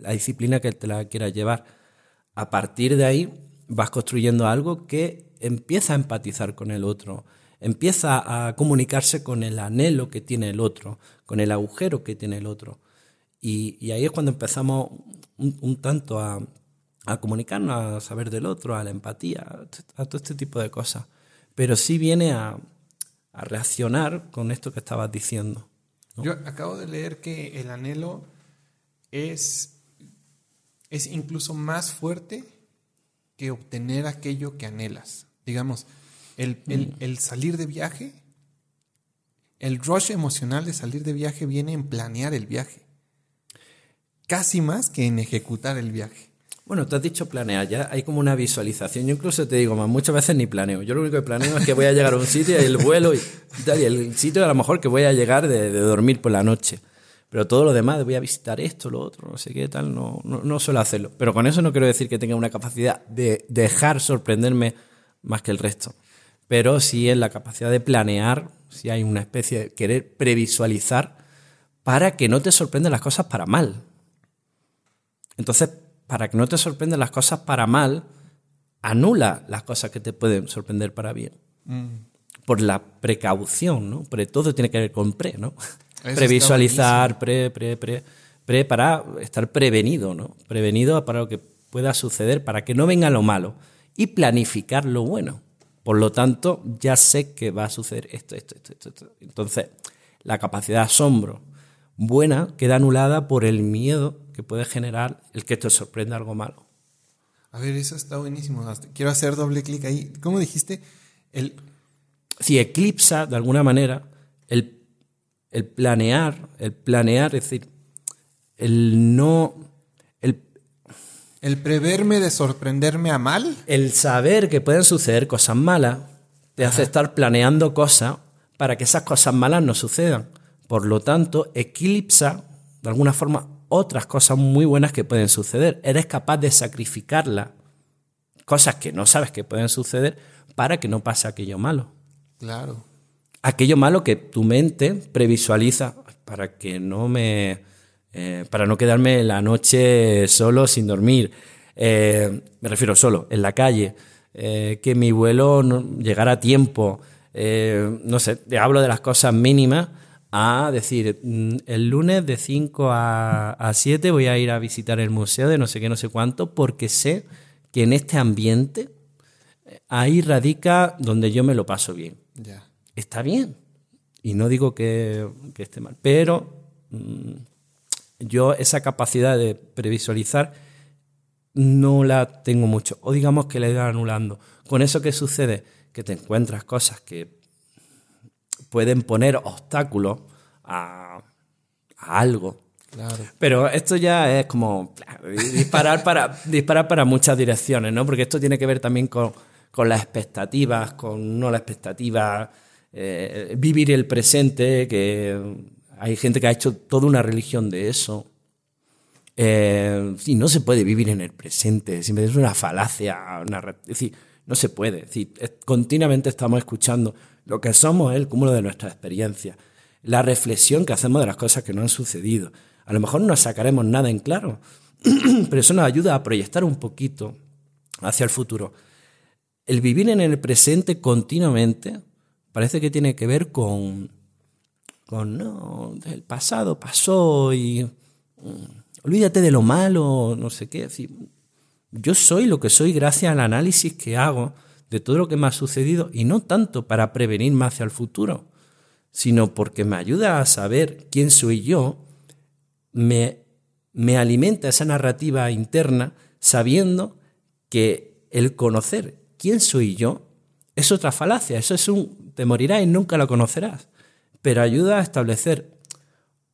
la disciplina que te la quieras llevar a partir de ahí vas construyendo algo que empieza a empatizar con el otro, empieza a comunicarse con el anhelo que tiene el otro, con el agujero que tiene el otro. Y, ahí es cuando empezamos un, tanto a, comunicarnos, a saber del otro, a la empatía, a todo este tipo de cosas. Pero sí viene a, reaccionar con esto que estabas diciendo. Yo acabo de leer que el anhelo es es incluso más fuerte que obtener aquello que anhelas. Digamos, el, mm. salir de viaje, el rush emocional de salir de viaje viene en planear el viaje. Casi más que en ejecutar el viaje. Bueno, tú has dicho planear, ya hay como una visualización. Yo incluso te digo, más muchas veces ni planeo. Yo lo único que planeo es que voy a llegar a un sitio y el vuelo y, tal, y el sitio a lo mejor que voy a llegar de dormir por la noche. Pero todo lo demás, voy a visitar esto, lo otro, no sé qué tal, no, no, suelo hacerlo. Pero con eso no quiero decir que tenga una capacidad de dejar sorprenderme más que el resto. Pero sí en la capacidad de planear, si hay una especie de querer previsualizar para que no te sorprendan las cosas para mal. Entonces, para que no te sorprendan las cosas para mal, anula las cosas que te pueden sorprender para bien. Mm. Por la precaución, ¿no? Porque todo tiene que ver con pre, ¿no? Previsualizar, pre, pre, pre, pre, para estar prevenido, ¿no? Prevenido para lo que pueda suceder, para que no venga lo malo y planificar lo bueno. Por lo tanto, ya sé que va a suceder esto, esto, esto, esto. Entonces, la capacidad de asombro buena queda anulada por el miedo que puede generar el que te sorprenda algo malo. A ver, eso está buenísimo. Quiero hacer doble clic ahí. ¿Cómo dijiste? El... Si eclipsa, de alguna manera, el el planear, el planear, es decir, el no, el, el preverme de sorprenderme a mal. El saber que pueden suceder cosas malas te hace estar planeando cosas para que esas cosas malas no sucedan. Por lo tanto, eclipsa de alguna forma otras cosas muy buenas que pueden suceder. Eres capaz de sacrificarlas, cosas que no sabes que pueden suceder, para que no pase aquello malo. Claro. Aquello malo que tu mente previsualiza para que no me. Eh, para no quedarme la noche solo sin dormir. Eh, me refiero solo, en la calle. Eh, que mi vuelo no, llegara a tiempo. no sé, te hablo de las cosas mínimas a decir, mm, el lunes de 5 a, a 7 voy a ir a visitar el museo de no sé qué, no sé cuánto, porque sé que en este ambiente ahí radica donde yo me lo paso bien. Está bien. Y no digo que, esté mal, pero mm, yo esa capacidad de previsualizar no la tengo mucho. O digamos que la he ido anulando. Con eso que sucede, que te encuentras cosas que pueden poner obstáculos a, algo. Pero esto ya es como disparar para, disparar para muchas direcciones, ¿no? Porque esto tiene que ver también con, con las expectativas, con no la expectativa, eh, vivir el presente, que hay gente que ha hecho toda una religión de eso. Eh, y no se puede vivir en el presente, es una falacia, una, decir, no se puede. Continuamente estamos escuchando lo que somos el cúmulo de nuestras experiencias, la reflexión que hacemos de las cosas que no han sucedido. A lo mejor no sacaremos nada en claro, *clears throat* pero eso nos ayuda a proyectar un poquito hacia el futuro el vivir en el presente continuamente parece que tiene que ver con, con no, el pasado pasó y mm, olvídate de lo malo, no sé qué. yo soy lo que soy gracias al análisis que hago de todo lo que me ha sucedido y no tanto para prevenirme hacia el futuro, sino porque me ayuda a saber quién soy yo, me, me alimenta esa narrativa interna sabiendo que el conocer quién soy yo es otra falacia. Eso es un te morirás y nunca lo conocerás. Pero ayuda a establecer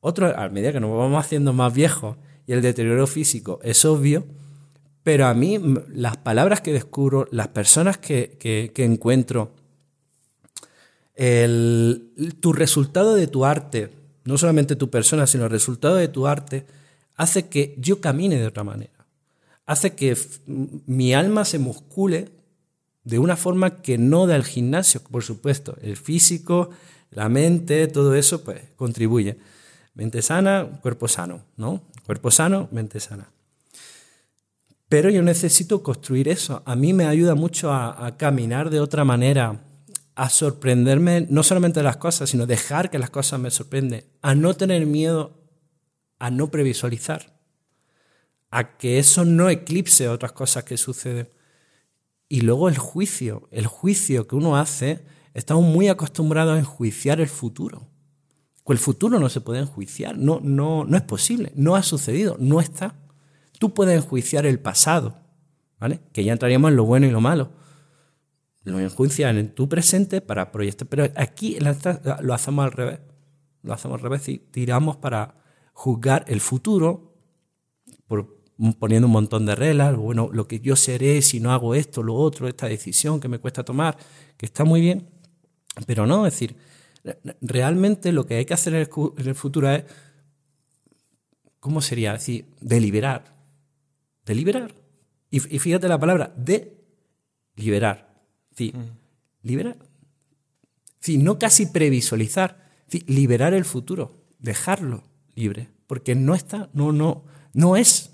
otro, a medida que nos vamos haciendo más viejos y el deterioro físico es obvio, pero a mí las palabras que descubro, las personas que, encuentro, tu resultado de tu arte, no solamente tu persona, sino el resultado de tu arte, hace que yo camine de otra manera. Hace que mi alma se muscule de una forma que no da el gimnasio, por supuesto. El físico, la mente, todo eso, pues contribuye. Mente sana, cuerpo sano, ¿no? Cuerpo sano, mente sana. Pero yo necesito construir eso. A mí me ayuda mucho a, caminar de otra manera, a sorprenderme no solamente de las cosas, sino dejar que las cosas me sorprenden, a no tener miedo, a no previsualizar, a que eso no eclipse otras cosas que suceden. Y luego el juicio, el juicio que uno hace, estamos muy acostumbrados a enjuiciar el futuro. El futuro no se puede enjuiciar, no, no, no es posible, no ha sucedido, no está. Tú puedes enjuiciar el pasado, ¿vale? Que ya entraríamos en lo bueno y lo malo. Lo enjuicias en tu presente para proyectar. Pero aquí lo hacemos al revés. Lo hacemos al revés y tiramos para juzgar el futuro poniendo un montón de reglas, bueno, lo que yo seré si no hago esto, lo otro, esta decisión que me cuesta tomar, que está muy bien, pero no, es decir, realmente lo que hay que hacer en el futuro es, ¿cómo sería? Es decir, deliberar, deliberar. Y, fíjate la palabra, de liberar, sí, mm. liberar. Sí, no casi previsualizar, liberar el futuro, dejarlo libre, porque no está, no, no, no es.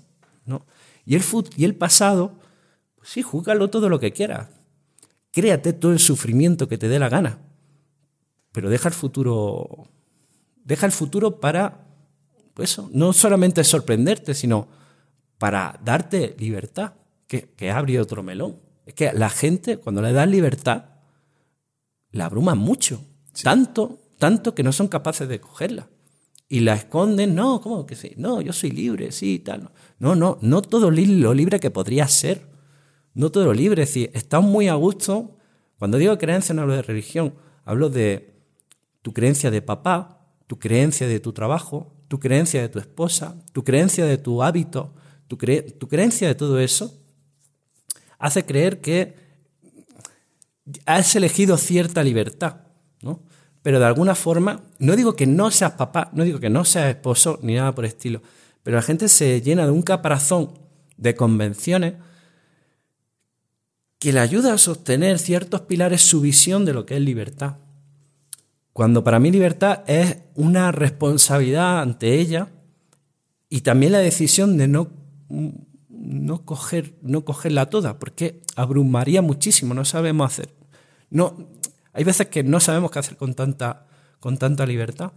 Y el, y el pasado, pues sí, júgalo todo lo que quieras. Créate todo el sufrimiento que te dé la gana. Pero deja el futuro. Deja el futuro para. Pues eso, no solamente sorprenderte, sino para darte libertad, que, que abre otro melón. Es que la gente, cuando le das libertad, la abruma mucho. Tanto, tanto que no son capaces de cogerla y la esconden, no, ¿cómo que sí? No, yo soy libre, sí, tal. No, no, no todo lo libre que podría ser. No todo lo libre, es decir, estás muy a gusto. Cuando digo creencia no hablo de religión, hablo de tu creencia de papá, tu creencia de tu trabajo, tu creencia de tu esposa, tu creencia de tu hábito, tu, tu creencia de todo eso, hace creer que has elegido cierta libertad, ¿no? Pero de alguna forma, no digo que no seas papá, no digo que no seas esposo, ni nada por estilo, pero la gente se llena de un caparazón de convenciones que le ayuda a sostener ciertos pilares su visión de lo que es libertad. cuando para mí libertad es una responsabilidad ante ella y también la decisión de no, no, coger, no cogerla toda, porque abrumaría muchísimo, no sabemos hacer. No, hay veces que no sabemos qué hacer con tanta, con tanta libertad.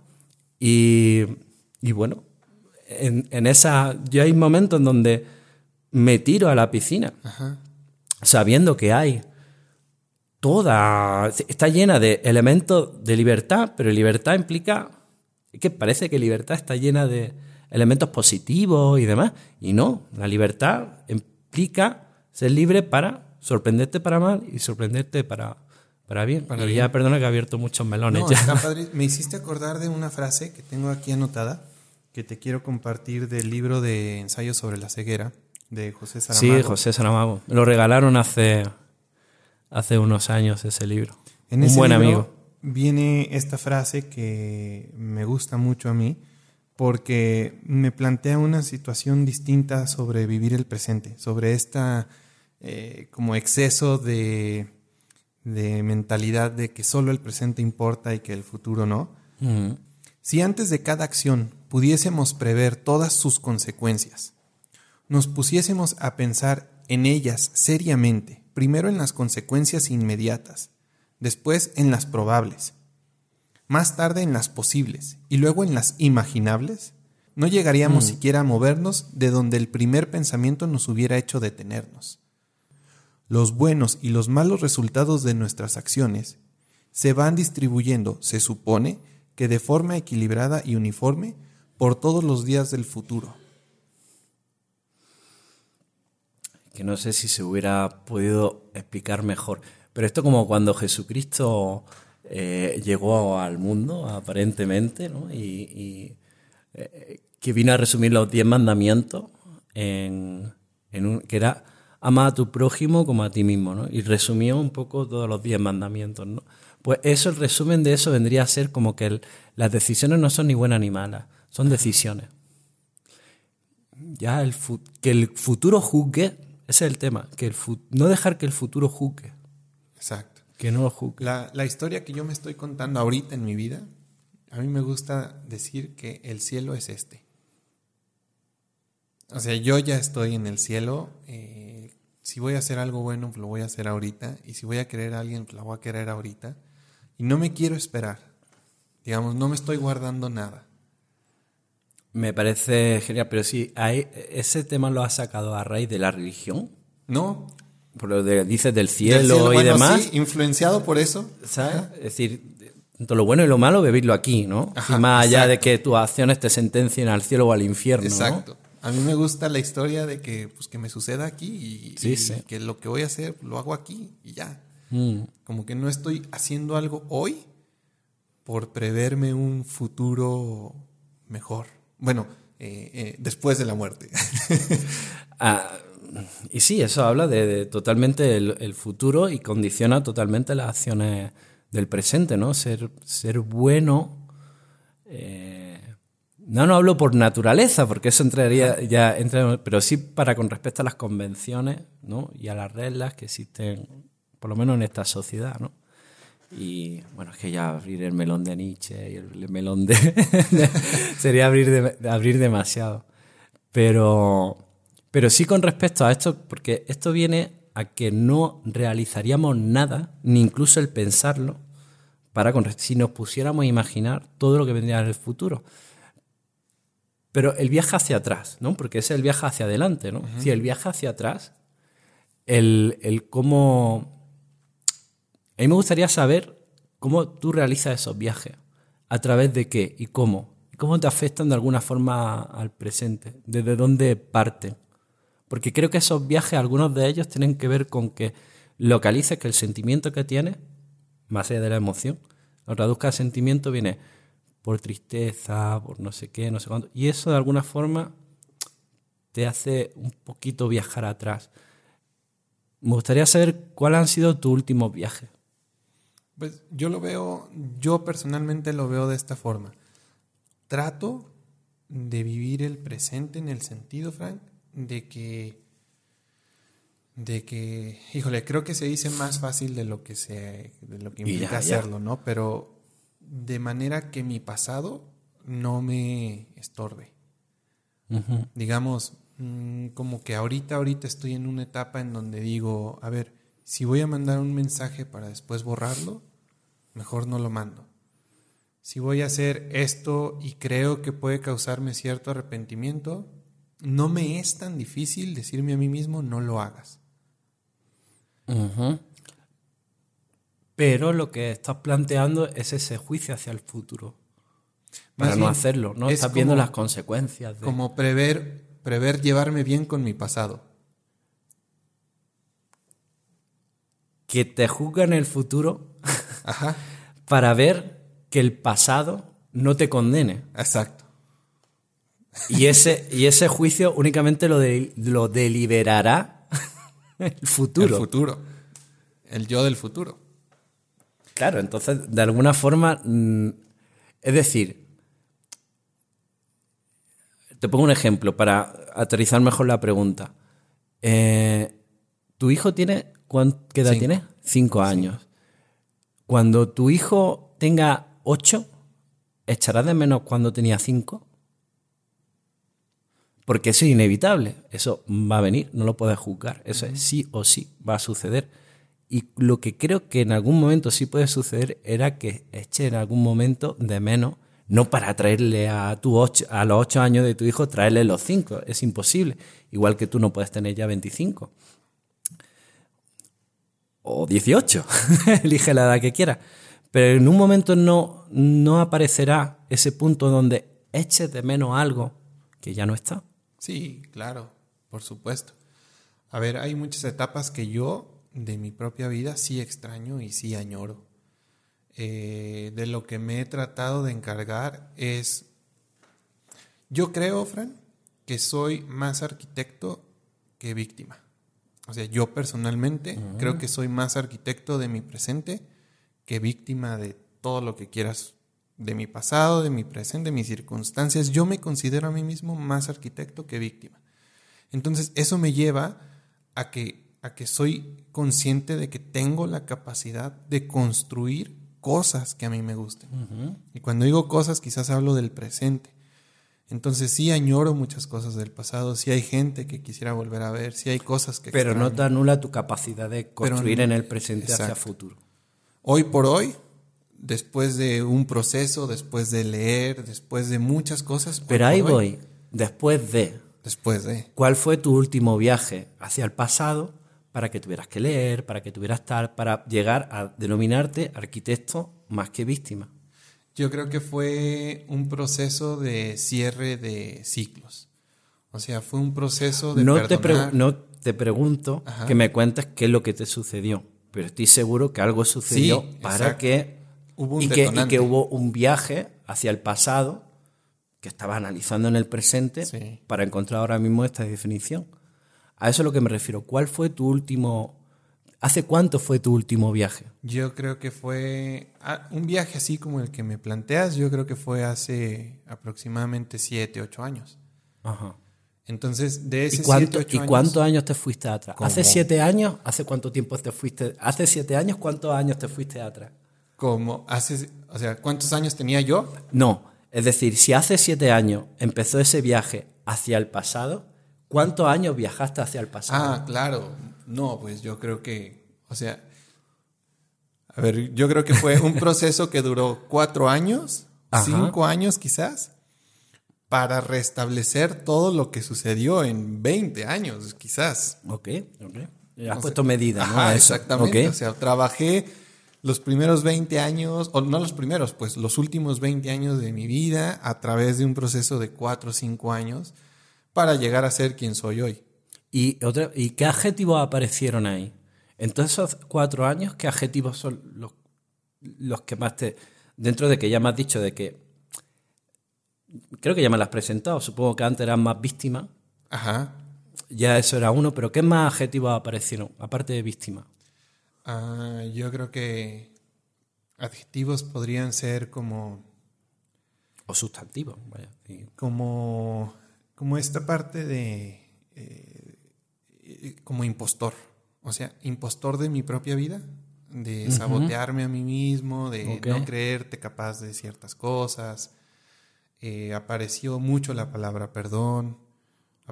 Y, bueno, en, en, esa, yo hay momentos en donde me tiro a la piscina, sabiendo que hay toda, está llena de elementos de libertad, pero libertad implica, es que parece que libertad está llena de elementos positivos y demás, y no, la libertad implica ser libre para sorprenderte para mal y sorprenderte para, para bien. Para ya, perdona que he abierto muchos melones. *laughs* Me hiciste acordar de una frase que tengo aquí anotada, que te quiero compartir del libro de ensayos sobre la ceguera de José Saramago. Sí, José Saramago. Lo regalaron hace hace unos años ese libro. En Un buen amigo. Viene esta frase que me gusta mucho a mí porque me plantea una situación distinta sobre vivir el presente, sobre esta eh, como exceso de, de, mentalidad de que solo el presente importa y que el futuro no. Si antes de cada acción pudiésemos prever todas sus consecuencias, nos pusiésemos a pensar en ellas seriamente primero en las consecuencias inmediatas, después en las probables, más tarde en las posibles y luego en las imaginables, no llegaríamos mm. siquiera a movernos de donde el primer pensamiento nos hubiera hecho detenernos. Los buenos y los malos resultados de nuestras acciones se van distribuyendo, se supone, que de forma equilibrada y uniforme por todos los días del futuro. que no sé si se hubiera podido explicar mejor. Pero esto como cuando Jesucristo eh, llegó al mundo, aparentemente, ¿no? y, eh, que vino a resumir los diez mandamientos en, un, que era ama a tu prójimo como a ti mismo, ¿no? y resumió un poco todos los diez mandamientos. ¿no? Pues eso, el resumen de eso vendría a ser como que las decisiones no son ni buenas ni malas, son decisiones. Ya el, que el futuro juzgue ese es el tema, que el no dejar que el futuro juzgue. Exacto. Que no lo juzgue. La, la historia que yo me estoy contando ahorita en mi vida, a mí me gusta decir que el cielo es este. O sea, yo ya estoy en el cielo. Eh, si voy a hacer algo bueno, lo voy a hacer ahorita. Y si voy a querer a alguien, lo voy a querer ahorita. Y no me quiero esperar. Digamos, no me estoy guardando nada. Me parece genial, pero sí, hay, ese tema lo has sacado a raíz de la religión. No. Por lo que dices del cielo, y demás. Sí, influenciado por eso. ¿Sabes? Es decir, todo lo bueno y lo malo, vivirlo aquí, ¿no? y más allá de que tus acciones te sentencien al cielo o al infierno. Exacto. A mí me gusta la historia de que, pues, que me suceda aquí y, que lo que voy a hacer lo hago aquí y ya. Mm. Como que no estoy haciendo algo hoy por preverme un futuro mejor. Bueno, eh, eh, después de la muerte. *laughs* Ah, y sí, eso habla de, totalmente el, futuro y condiciona totalmente las acciones del presente, ¿no? Ser, ser bueno. Eh, no, no hablo por naturaleza, porque eso entraría ya, entra, pero sí para con respecto a las convenciones ¿no? y a las reglas que existen, por lo menos en esta sociedad, ¿no? Y bueno, es que ya abrir el melón de Nietzsche y el melón de... sería abrir, abrir demasiado. Pero, pero sí con respecto a esto, porque esto viene a que no realizaríamos nada, ni incluso el pensarlo, para con, si nos pusiéramos a imaginar todo lo que vendría en el futuro. Pero el viaje hacia atrás, ¿no? Porque es el viaje hacia adelante, ¿no? Si el viaje hacia atrás, el, el cómo a mí me gustaría saber cómo tú realizas esos viajes, a través de qué y cómo, y cómo te afectan de alguna forma al presente, desde dónde parten. Porque creo que esos viajes, algunos de ellos, tienen que ver con que localices que el sentimiento que tienes, más allá de la emoción, lo traduzca al sentimiento, viene por tristeza, por no sé qué, no sé cuánto. Y eso de alguna forma te hace un poquito viajar atrás. Me gustaría saber cuáles han sido tus últimos viajes. Pues yo lo veo, yo personalmente lo veo de esta forma. Trato de vivir el presente en el sentido, Frank, de que, de que, híjole, creo que se dice más fácil de lo que se, de lo que implica hacerlo, ¿no? Pero de manera que mi pasado no me estorbe. Digamos, mm, como que ahorita, ahorita estoy en una etapa en donde digo, a ver, si voy a mandar un mensaje para después borrarlo, mejor no lo mando. Si voy a hacer esto y creo que puede causarme cierto arrepentimiento, no me es tan difícil decirme a mí mismo, no lo hagas. Pero lo que estás planteando es ese juicio hacia el futuro. Para no hacerlo, ¿no? Estás viendo las consecuencias. Como prever, prever llevarme bien con mi pasado. Que te juzgan el futuro *laughs* para ver que el pasado no te condene. Exacto. Y ese, y ese juicio únicamente lo, lo deliberará *laughs* el futuro. El futuro. El yo del futuro. Claro, entonces, de alguna forma, mm, es decir, te pongo un ejemplo para aterrizar mejor la pregunta. Eh, ¿Tu hijo tiene, qué edad tiene? Cinco años. Cuando tu hijo tenga ocho, ¿echarás de menos cuando tenía cinco? Porque eso es inevitable, eso va a venir, no lo puedes juzgar, eso es sí o sí, va a suceder. Y lo que creo que en algún momento sí puede suceder era que eche en algún momento de menos, no para traerle a, tu ocho, a los ocho años de tu hijo, traerle los cinco, es imposible. Igual que tú no puedes tener ya 25. O 18, *laughs* elige la edad que quieras. Pero en un momento no, no aparecerá ese punto donde eches de menos algo que ya no está. Sí, claro, por supuesto. A ver, hay muchas etapas que yo de mi propia vida sí extraño y sí añoro. Eh, de lo que me he tratado de encargar es, yo creo, Fran, que soy más arquitecto que víctima. O sea, yo personalmente creo que soy más arquitecto de mi presente que víctima de todo lo que quieras de mi pasado, de mi presente, de mis circunstancias. Yo me considero a mí mismo más arquitecto que víctima. Entonces, eso me lleva a que a que soy consciente de que tengo la capacidad de construir cosas que a mí me gusten. Y cuando digo cosas, quizás hablo del presente. Entonces sí añoro muchas cosas del pasado, sí hay gente que quisiera volver a ver, sí hay cosas que... Pero no te anula tu capacidad de construir en el presente hacia el futuro. Hoy por hoy, después de un proceso, después de leer, después de muchas cosas... Pero ahí voy, después de... Después de... ¿Cuál fue tu último viaje hacia el pasado para que tuvieras que leer, para que tuvieras tal, para llegar a denominarte arquitecto más que víctima. Yo creo que fue un proceso de cierre de ciclos. O sea, fue un proceso de no Te no te pregunto que me cuentes qué es lo que te sucedió, pero estoy seguro que algo sucedió para que, hubo y, que, y que hubo un viaje hacia el pasado que estaba analizando en el presente para encontrar ahora mismo esta definición. A eso es lo que me refiero. ¿Cuál fue tu último... ¿Hace cuánto fue tu último viaje? Yo creo que fue ah, un viaje así como el que me planteas, yo creo que fue hace aproximadamente 7, 8 años. Ajá. Entonces, de ese ¿Y, cuánto, ¿y cuántos años te fuiste atrás? ¿Hace siete años? ¿Hace cuánto tiempo te fuiste? ¿Hace siete años? ¿Cuántos años te fuiste atrás? Como hace, o sea, ¿cuántos años tenía yo? No, es decir, si hace siete años empezó ese viaje hacia el pasado, ¿Cuántos años viajaste hacia el pasado? Ah, claro. No, pues yo creo que, o sea, a ver, yo creo que fue un proceso que duró cuatro años, cinco años quizás, para restablecer todo lo que sucedió en 20 años, quizás. Ok, ok. Has puesto medida, ¿no? Ajá, exactamente. O sea, trabajé los primeros 20 años, o no los primeros, pues los últimos 20 años de mi vida a través de un proceso de cuatro o cinco años para llegar a ser quien soy hoy. ¿Y, otra, ¿Y qué adjetivos aparecieron ahí? En todos esos cuatro años, ¿qué adjetivos son los, los que más te... Dentro de que ya me has dicho de que... Creo que ya me las has presentado, supongo que antes eras más víctima. Ajá. Ya eso era uno, pero ¿qué más adjetivos aparecieron, aparte de víctima? Ah, yo creo que adjetivos podrían ser como... O sustantivos, vaya. Como como esta parte de eh, como impostor, o sea, impostor de mi propia vida, de sabotearme a mí mismo, de no creerte capaz de ciertas cosas. Eh, apareció mucho la palabra perdón.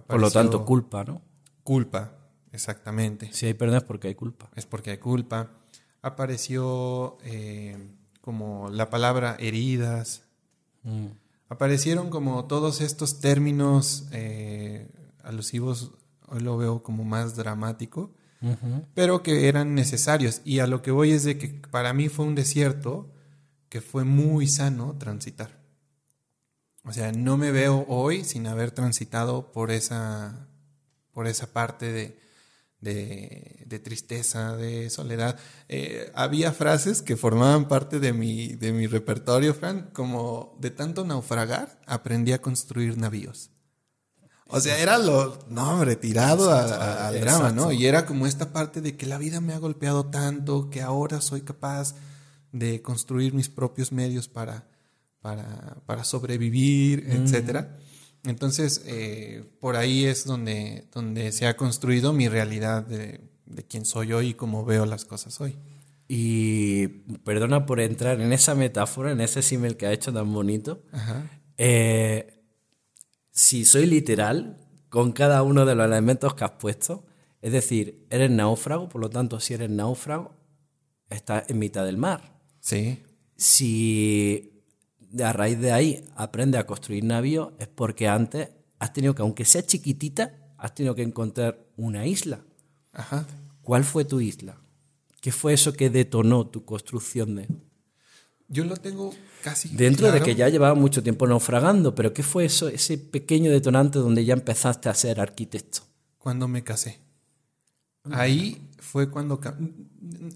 Por lo tanto, culpa, ¿no? Culpa, exactamente. Si hay perdón es porque hay culpa. Es porque hay culpa. Apareció eh, como la palabra heridas. Mm. Aparecieron como todos estos términos eh, alusivos, hoy lo veo como más dramático, pero que eran necesarios. Y a lo que voy es de que para mí fue un desierto que fue muy sano transitar. O sea, no me veo hoy sin haber transitado por esa, por esa parte de, de, tristeza, de soledad. Eh, había frases que formaban parte de mi, de mi repertorio, Fran, como de tanto naufragar, aprendí a construir navíos. O sea, era lo, no, hombre, tirado al drama, ¿no? Y era como esta parte de que la vida me ha golpeado tanto que ahora soy capaz de construir mis propios medios para, para, para sobrevivir, mm. etcétera. Entonces, eh, por ahí es donde, donde se ha construido mi realidad de, de quién soy hoy y cómo veo las cosas hoy. Y perdona por entrar en esa metáfora, en ese símil que ha hecho tan bonito. Eh, si soy literal con cada uno de los elementos que has puesto, es decir, eres náufrago, por lo tanto, si eres náufrago, estás en mitad del mar. Sí. Si a raíz de ahí aprende a construir navíos, es porque antes has tenido que, aunque sea chiquitita, has tenido que encontrar una isla. Ajá. ¿Cuál fue tu isla? ¿Qué fue eso que detonó tu construcción de...? Yo lo tengo casi Dentro de que ya llevaba mucho tiempo naufragando, pero ¿qué fue eso, ese pequeño detonante donde ya empezaste a ser arquitecto? Cuando me casé. Ahí fue cuando...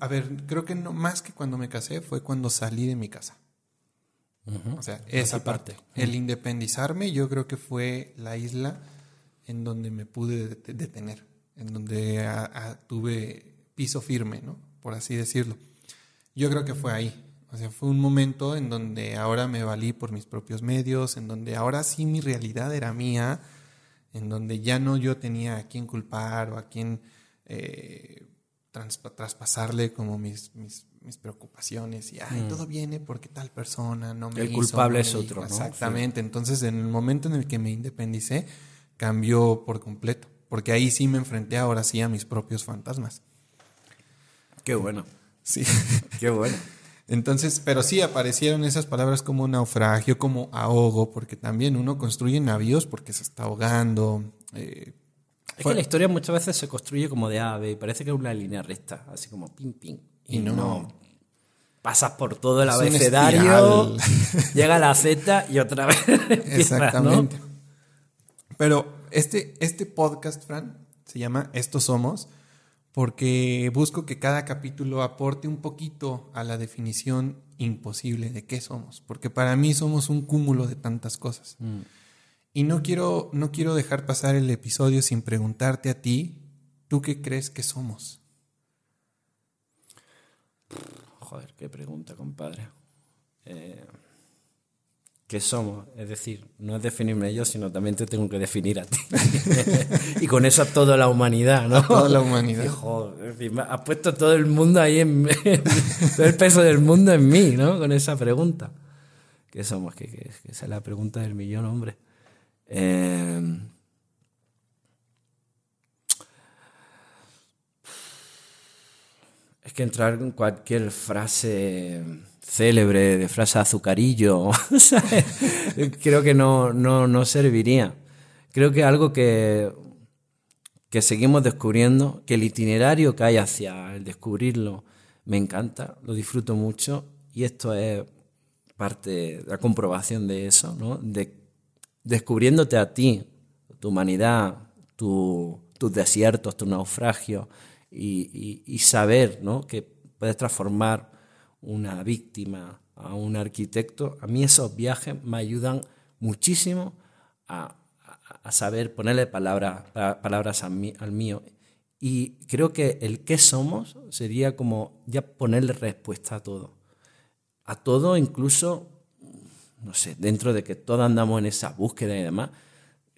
A ver, creo que no más que cuando me casé, fue cuando salí de mi casa. O sea, esa parte. El independizarme yo creo que fue la isla en donde me pude detener, en donde tuve piso firme, ¿no? Por así decirlo. Yo creo que fue ahí. O sea, fue un momento en donde ahora me valí por mis propios medios, en donde ahora sí mi realidad era mía, en donde ya no yo tenía a quién culpar o a quién eh, traspasarle como mis, mis, preocupaciones y, ay, mm. todo viene porque tal persona no me El culpable es otro, Exactamente. Entonces, en el momento en el que me independicé, cambió por completo. Porque ahí sí me enfrenté ahora sí a mis propios fantasmas. Qué bueno. Sí. *laughs* Qué bueno. Entonces, pero sí aparecieron esas palabras como naufragio, como ahogo, porque también uno construye navíos porque se está ahogando, eh, es que la historia muchas veces se construye como de ave y parece que es una línea recta, así como ping, ping. Y, no, Pasas por todo el abecedario, *laughs* llega la Z y otra vez. *laughs* Exactamente. Pero este, este podcast, Fran, se llama Estos Somos, porque busco que cada capítulo aporte un poquito a la definición imposible de qué somos, porque para mí somos un cúmulo de tantas cosas. Mm. Y no quiero, no quiero dejar pasar el episodio sin preguntarte a ti, ¿tú qué crees que somos? Joder, qué pregunta, compadre. Eh, ¿Qué somos? Es decir, no es definirme yo, sino también te tengo que definir a ti. *laughs* y con eso a toda la humanidad, ¿no? toda la humanidad. *laughs* joder, has puesto todo el mundo ahí, *laughs* en, todo el peso del mundo en mí, ¿no? Con esa pregunta. ¿Qué somos? Que, esa es la pregunta del millón, hombre. Em, es que entrar en cualquier frase célebre, de frase azucarillo, *laughs* creo que no, no, serviría. Creo que algo que, que seguimos descubriendo, que el itinerario que hay hacia el descubrirlo me encanta, lo disfruto mucho y esto es parte de la comprobación de eso, ¿no? de descubriéndote a ti, tu humanidad, tus desiertos, tu naufragio, y, saber ¿no? que puedes transformar una víctima a un arquitecto, a mí esos viajes me ayudan muchísimo a, saber ponerle palabras, palabras al mío. Y creo que el qué somos sería como ya ponerle respuesta a todo. A todo, incluso no sé, dentro de que todos andamos en esa búsqueda y demás,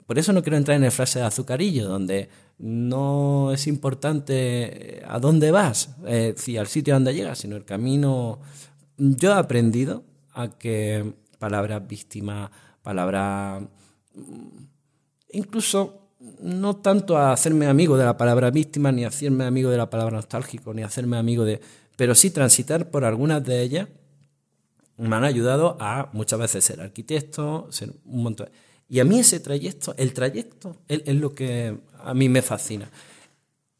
por eso no quiero entrar en el frase de azucarillo, donde no es importante eh, a dónde vas, eh, si al sitio donde llegas, sino el camino. Yo he aprendido a que palabras víctima, palabra mm, incluso no tanto a hacerme amigo de la palabra víctima, ni hacerme amigo de la palabra nostálgico, ni hacerme amigo de... Pero sí transitar por algunas de ellas me han ayudado a muchas veces ser arquitecto, ser un montón... Y a mí ese trayecto, el trayecto, es, lo que a mí me fascina.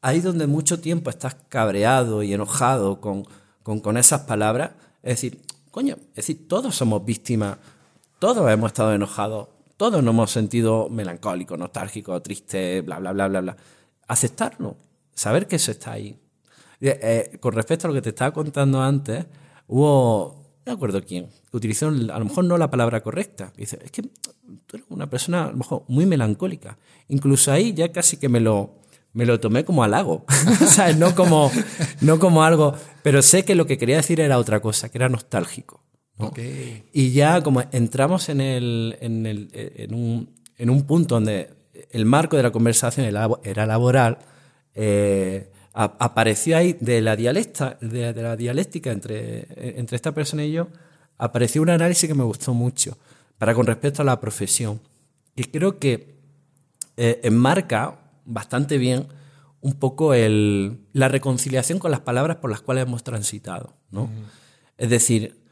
Ahí donde mucho tiempo estás cabreado y enojado con, con, esas palabras, es decir, coño, es decir, todos somos víctimas, todos hemos estado enojados, todos nos hemos sentido melancólicos, nostálgicos, tristes, bla, bla, bla, bla, bla. Aceptarlo, saber que eso está ahí. Eh, con respecto a lo que te estaba contando antes, hubo no acuerdo quién, utilizó a lo mejor no la palabra correcta. Dice, es que tú eres una persona a lo mejor muy melancólica. Incluso ahí ya casi que me lo, me lo tomé como halago, *laughs* ¿sabes? No como, no como algo, pero sé que lo que quería decir era otra cosa, que era nostálgico. Y ya como entramos en, el, en, el, en, un, en un punto donde el marco de la conversación era laboral, eh, apareció ahí de la, dialecta, de, la dialéctica entre, entre esta persona y yo, apareció un análisis que me gustó mucho para con respecto a la profesión. Y creo que eh, enmarca bastante bien un poco el, la reconciliación con las palabras por las cuales hemos transitado. ¿no? Es decir,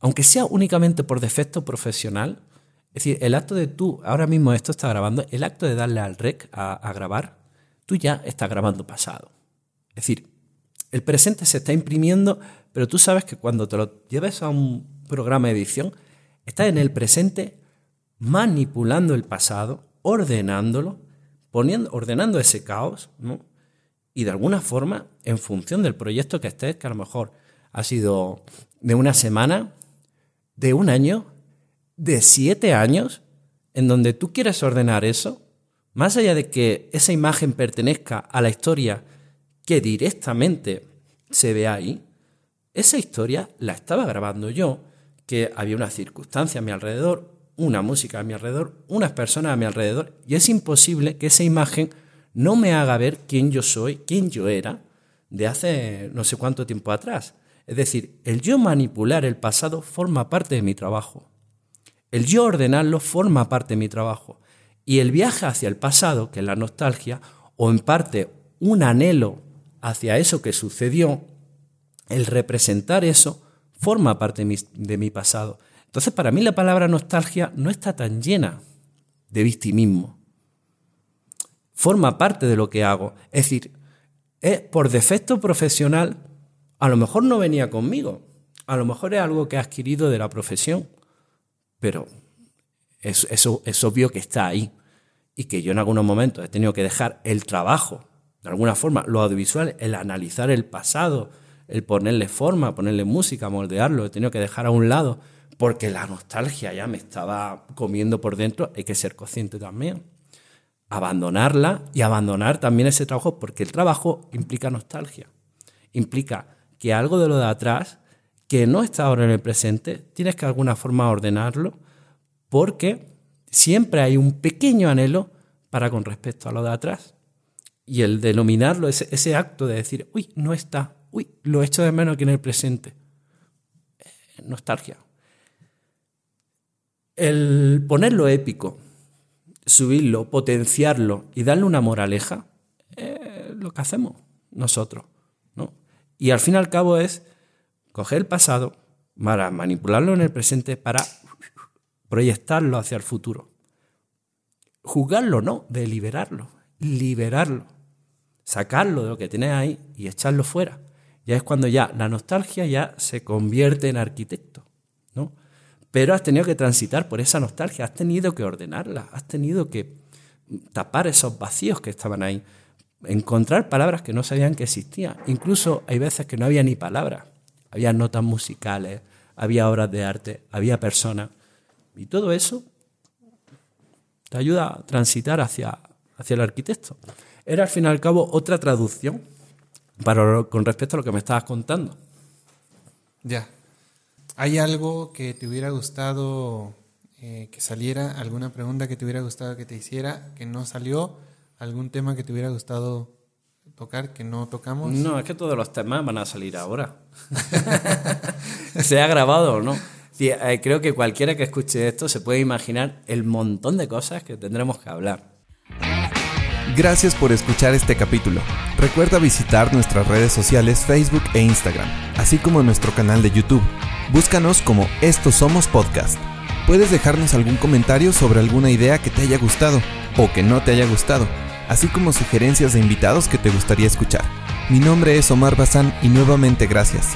aunque sea únicamente por defecto profesional, es decir, el acto de tú, ahora mismo esto está grabando, el acto de darle al rec a, a grabar, tú ya estás grabando pasado. Es decir, el presente se está imprimiendo, pero tú sabes que cuando te lo lleves a un programa de edición, estás en el presente manipulando el pasado, ordenándolo, poniendo, ordenando ese caos, ¿no? Y de alguna forma, en función del proyecto que estés, que a lo mejor ha sido de una semana, de un año, de siete años, en donde tú quieres ordenar eso, más allá de que esa imagen pertenezca a la historia que directamente se ve ahí, esa historia la estaba grabando yo, que había una circunstancia a mi alrededor, una música a mi alrededor, unas personas a mi alrededor, y es imposible que esa imagen no me haga ver quién yo soy, quién yo era, de hace no sé cuánto tiempo atrás. Es decir, el yo manipular el pasado forma parte de mi trabajo. El yo ordenarlo forma parte de mi trabajo. Y el viaje hacia el pasado, que es la nostalgia, o en parte un anhelo hacia eso que sucedió, el representar eso forma parte de mi, pasado. Entonces, para mí la palabra nostalgia no está tan llena de victimismo. Forma parte de lo que hago. Es decir, es por defecto profesional, a lo mejor no venía conmigo, a lo mejor es algo que he adquirido de la profesión, pero es, es obvio que está ahí y que yo en algunos momentos he tenido que dejar el trabajo de alguna forma, lo audiovisual, el analizar el pasado, el ponerle forma, ponerle música, moldearlo, he tenido que dejar a un lado porque la nostalgia ya me estaba comiendo por dentro, hay que ser consciente también. Abandonarla y abandonar también ese trabajo, porque el trabajo implica nostalgia. Implica que algo de lo de atrás, que no está ahora en el presente, tienes que de alguna forma ordenarlo, porque siempre hay un pequeño anhelo para con respecto a lo de atrás. Y el denominarlo, ese, ese acto de decir, uy, no está, uy, lo echo de menos aquí en el presente. Eh, nostalgia. El ponerlo épico, subirlo, potenciarlo y darle una moraleja, es lo que hacemos nosotros. ¿no? Y al fin y al cabo es coger el pasado para manipularlo en el presente, para proyectarlo hacia el futuro. Juzgarlo, no, deliberarlo, liberarlo sacarlo de lo que tienes ahí y echarlo fuera. Ya es cuando ya la nostalgia ya se convierte en arquitecto, ¿no? Pero has tenido que transitar por esa nostalgia, has tenido que ordenarla, has tenido que tapar esos vacíos que estaban ahí, encontrar palabras que no sabían que existían. Incluso hay veces que no había ni palabras, había notas musicales, había obras de arte, había personas. Y todo eso te ayuda a transitar hacia, hacia el arquitecto era al fin y al cabo otra traducción para, con respecto a lo que me estabas contando. Ya. ¿Hay algo que te hubiera gustado eh, que saliera, alguna pregunta que te hubiera gustado que te hiciera, que no salió, algún tema que te hubiera gustado tocar que no tocamos. No, es que todos los temas van a salir ahora. *laughs* Se ha grabado o no. Eh, creo que cualquiera que escuche esto se puede imaginar el montón de cosas que tendremos que hablar. Gracias por escuchar este capítulo. Recuerda visitar nuestras redes sociales Facebook e Instagram, así como nuestro canal de YouTube. Búscanos como Estos Somos Podcast. Puedes dejarnos algún comentario sobre alguna idea que te haya gustado o que no te haya gustado, así como sugerencias de invitados que te gustaría escuchar. Mi nombre es Omar Bazán y nuevamente gracias.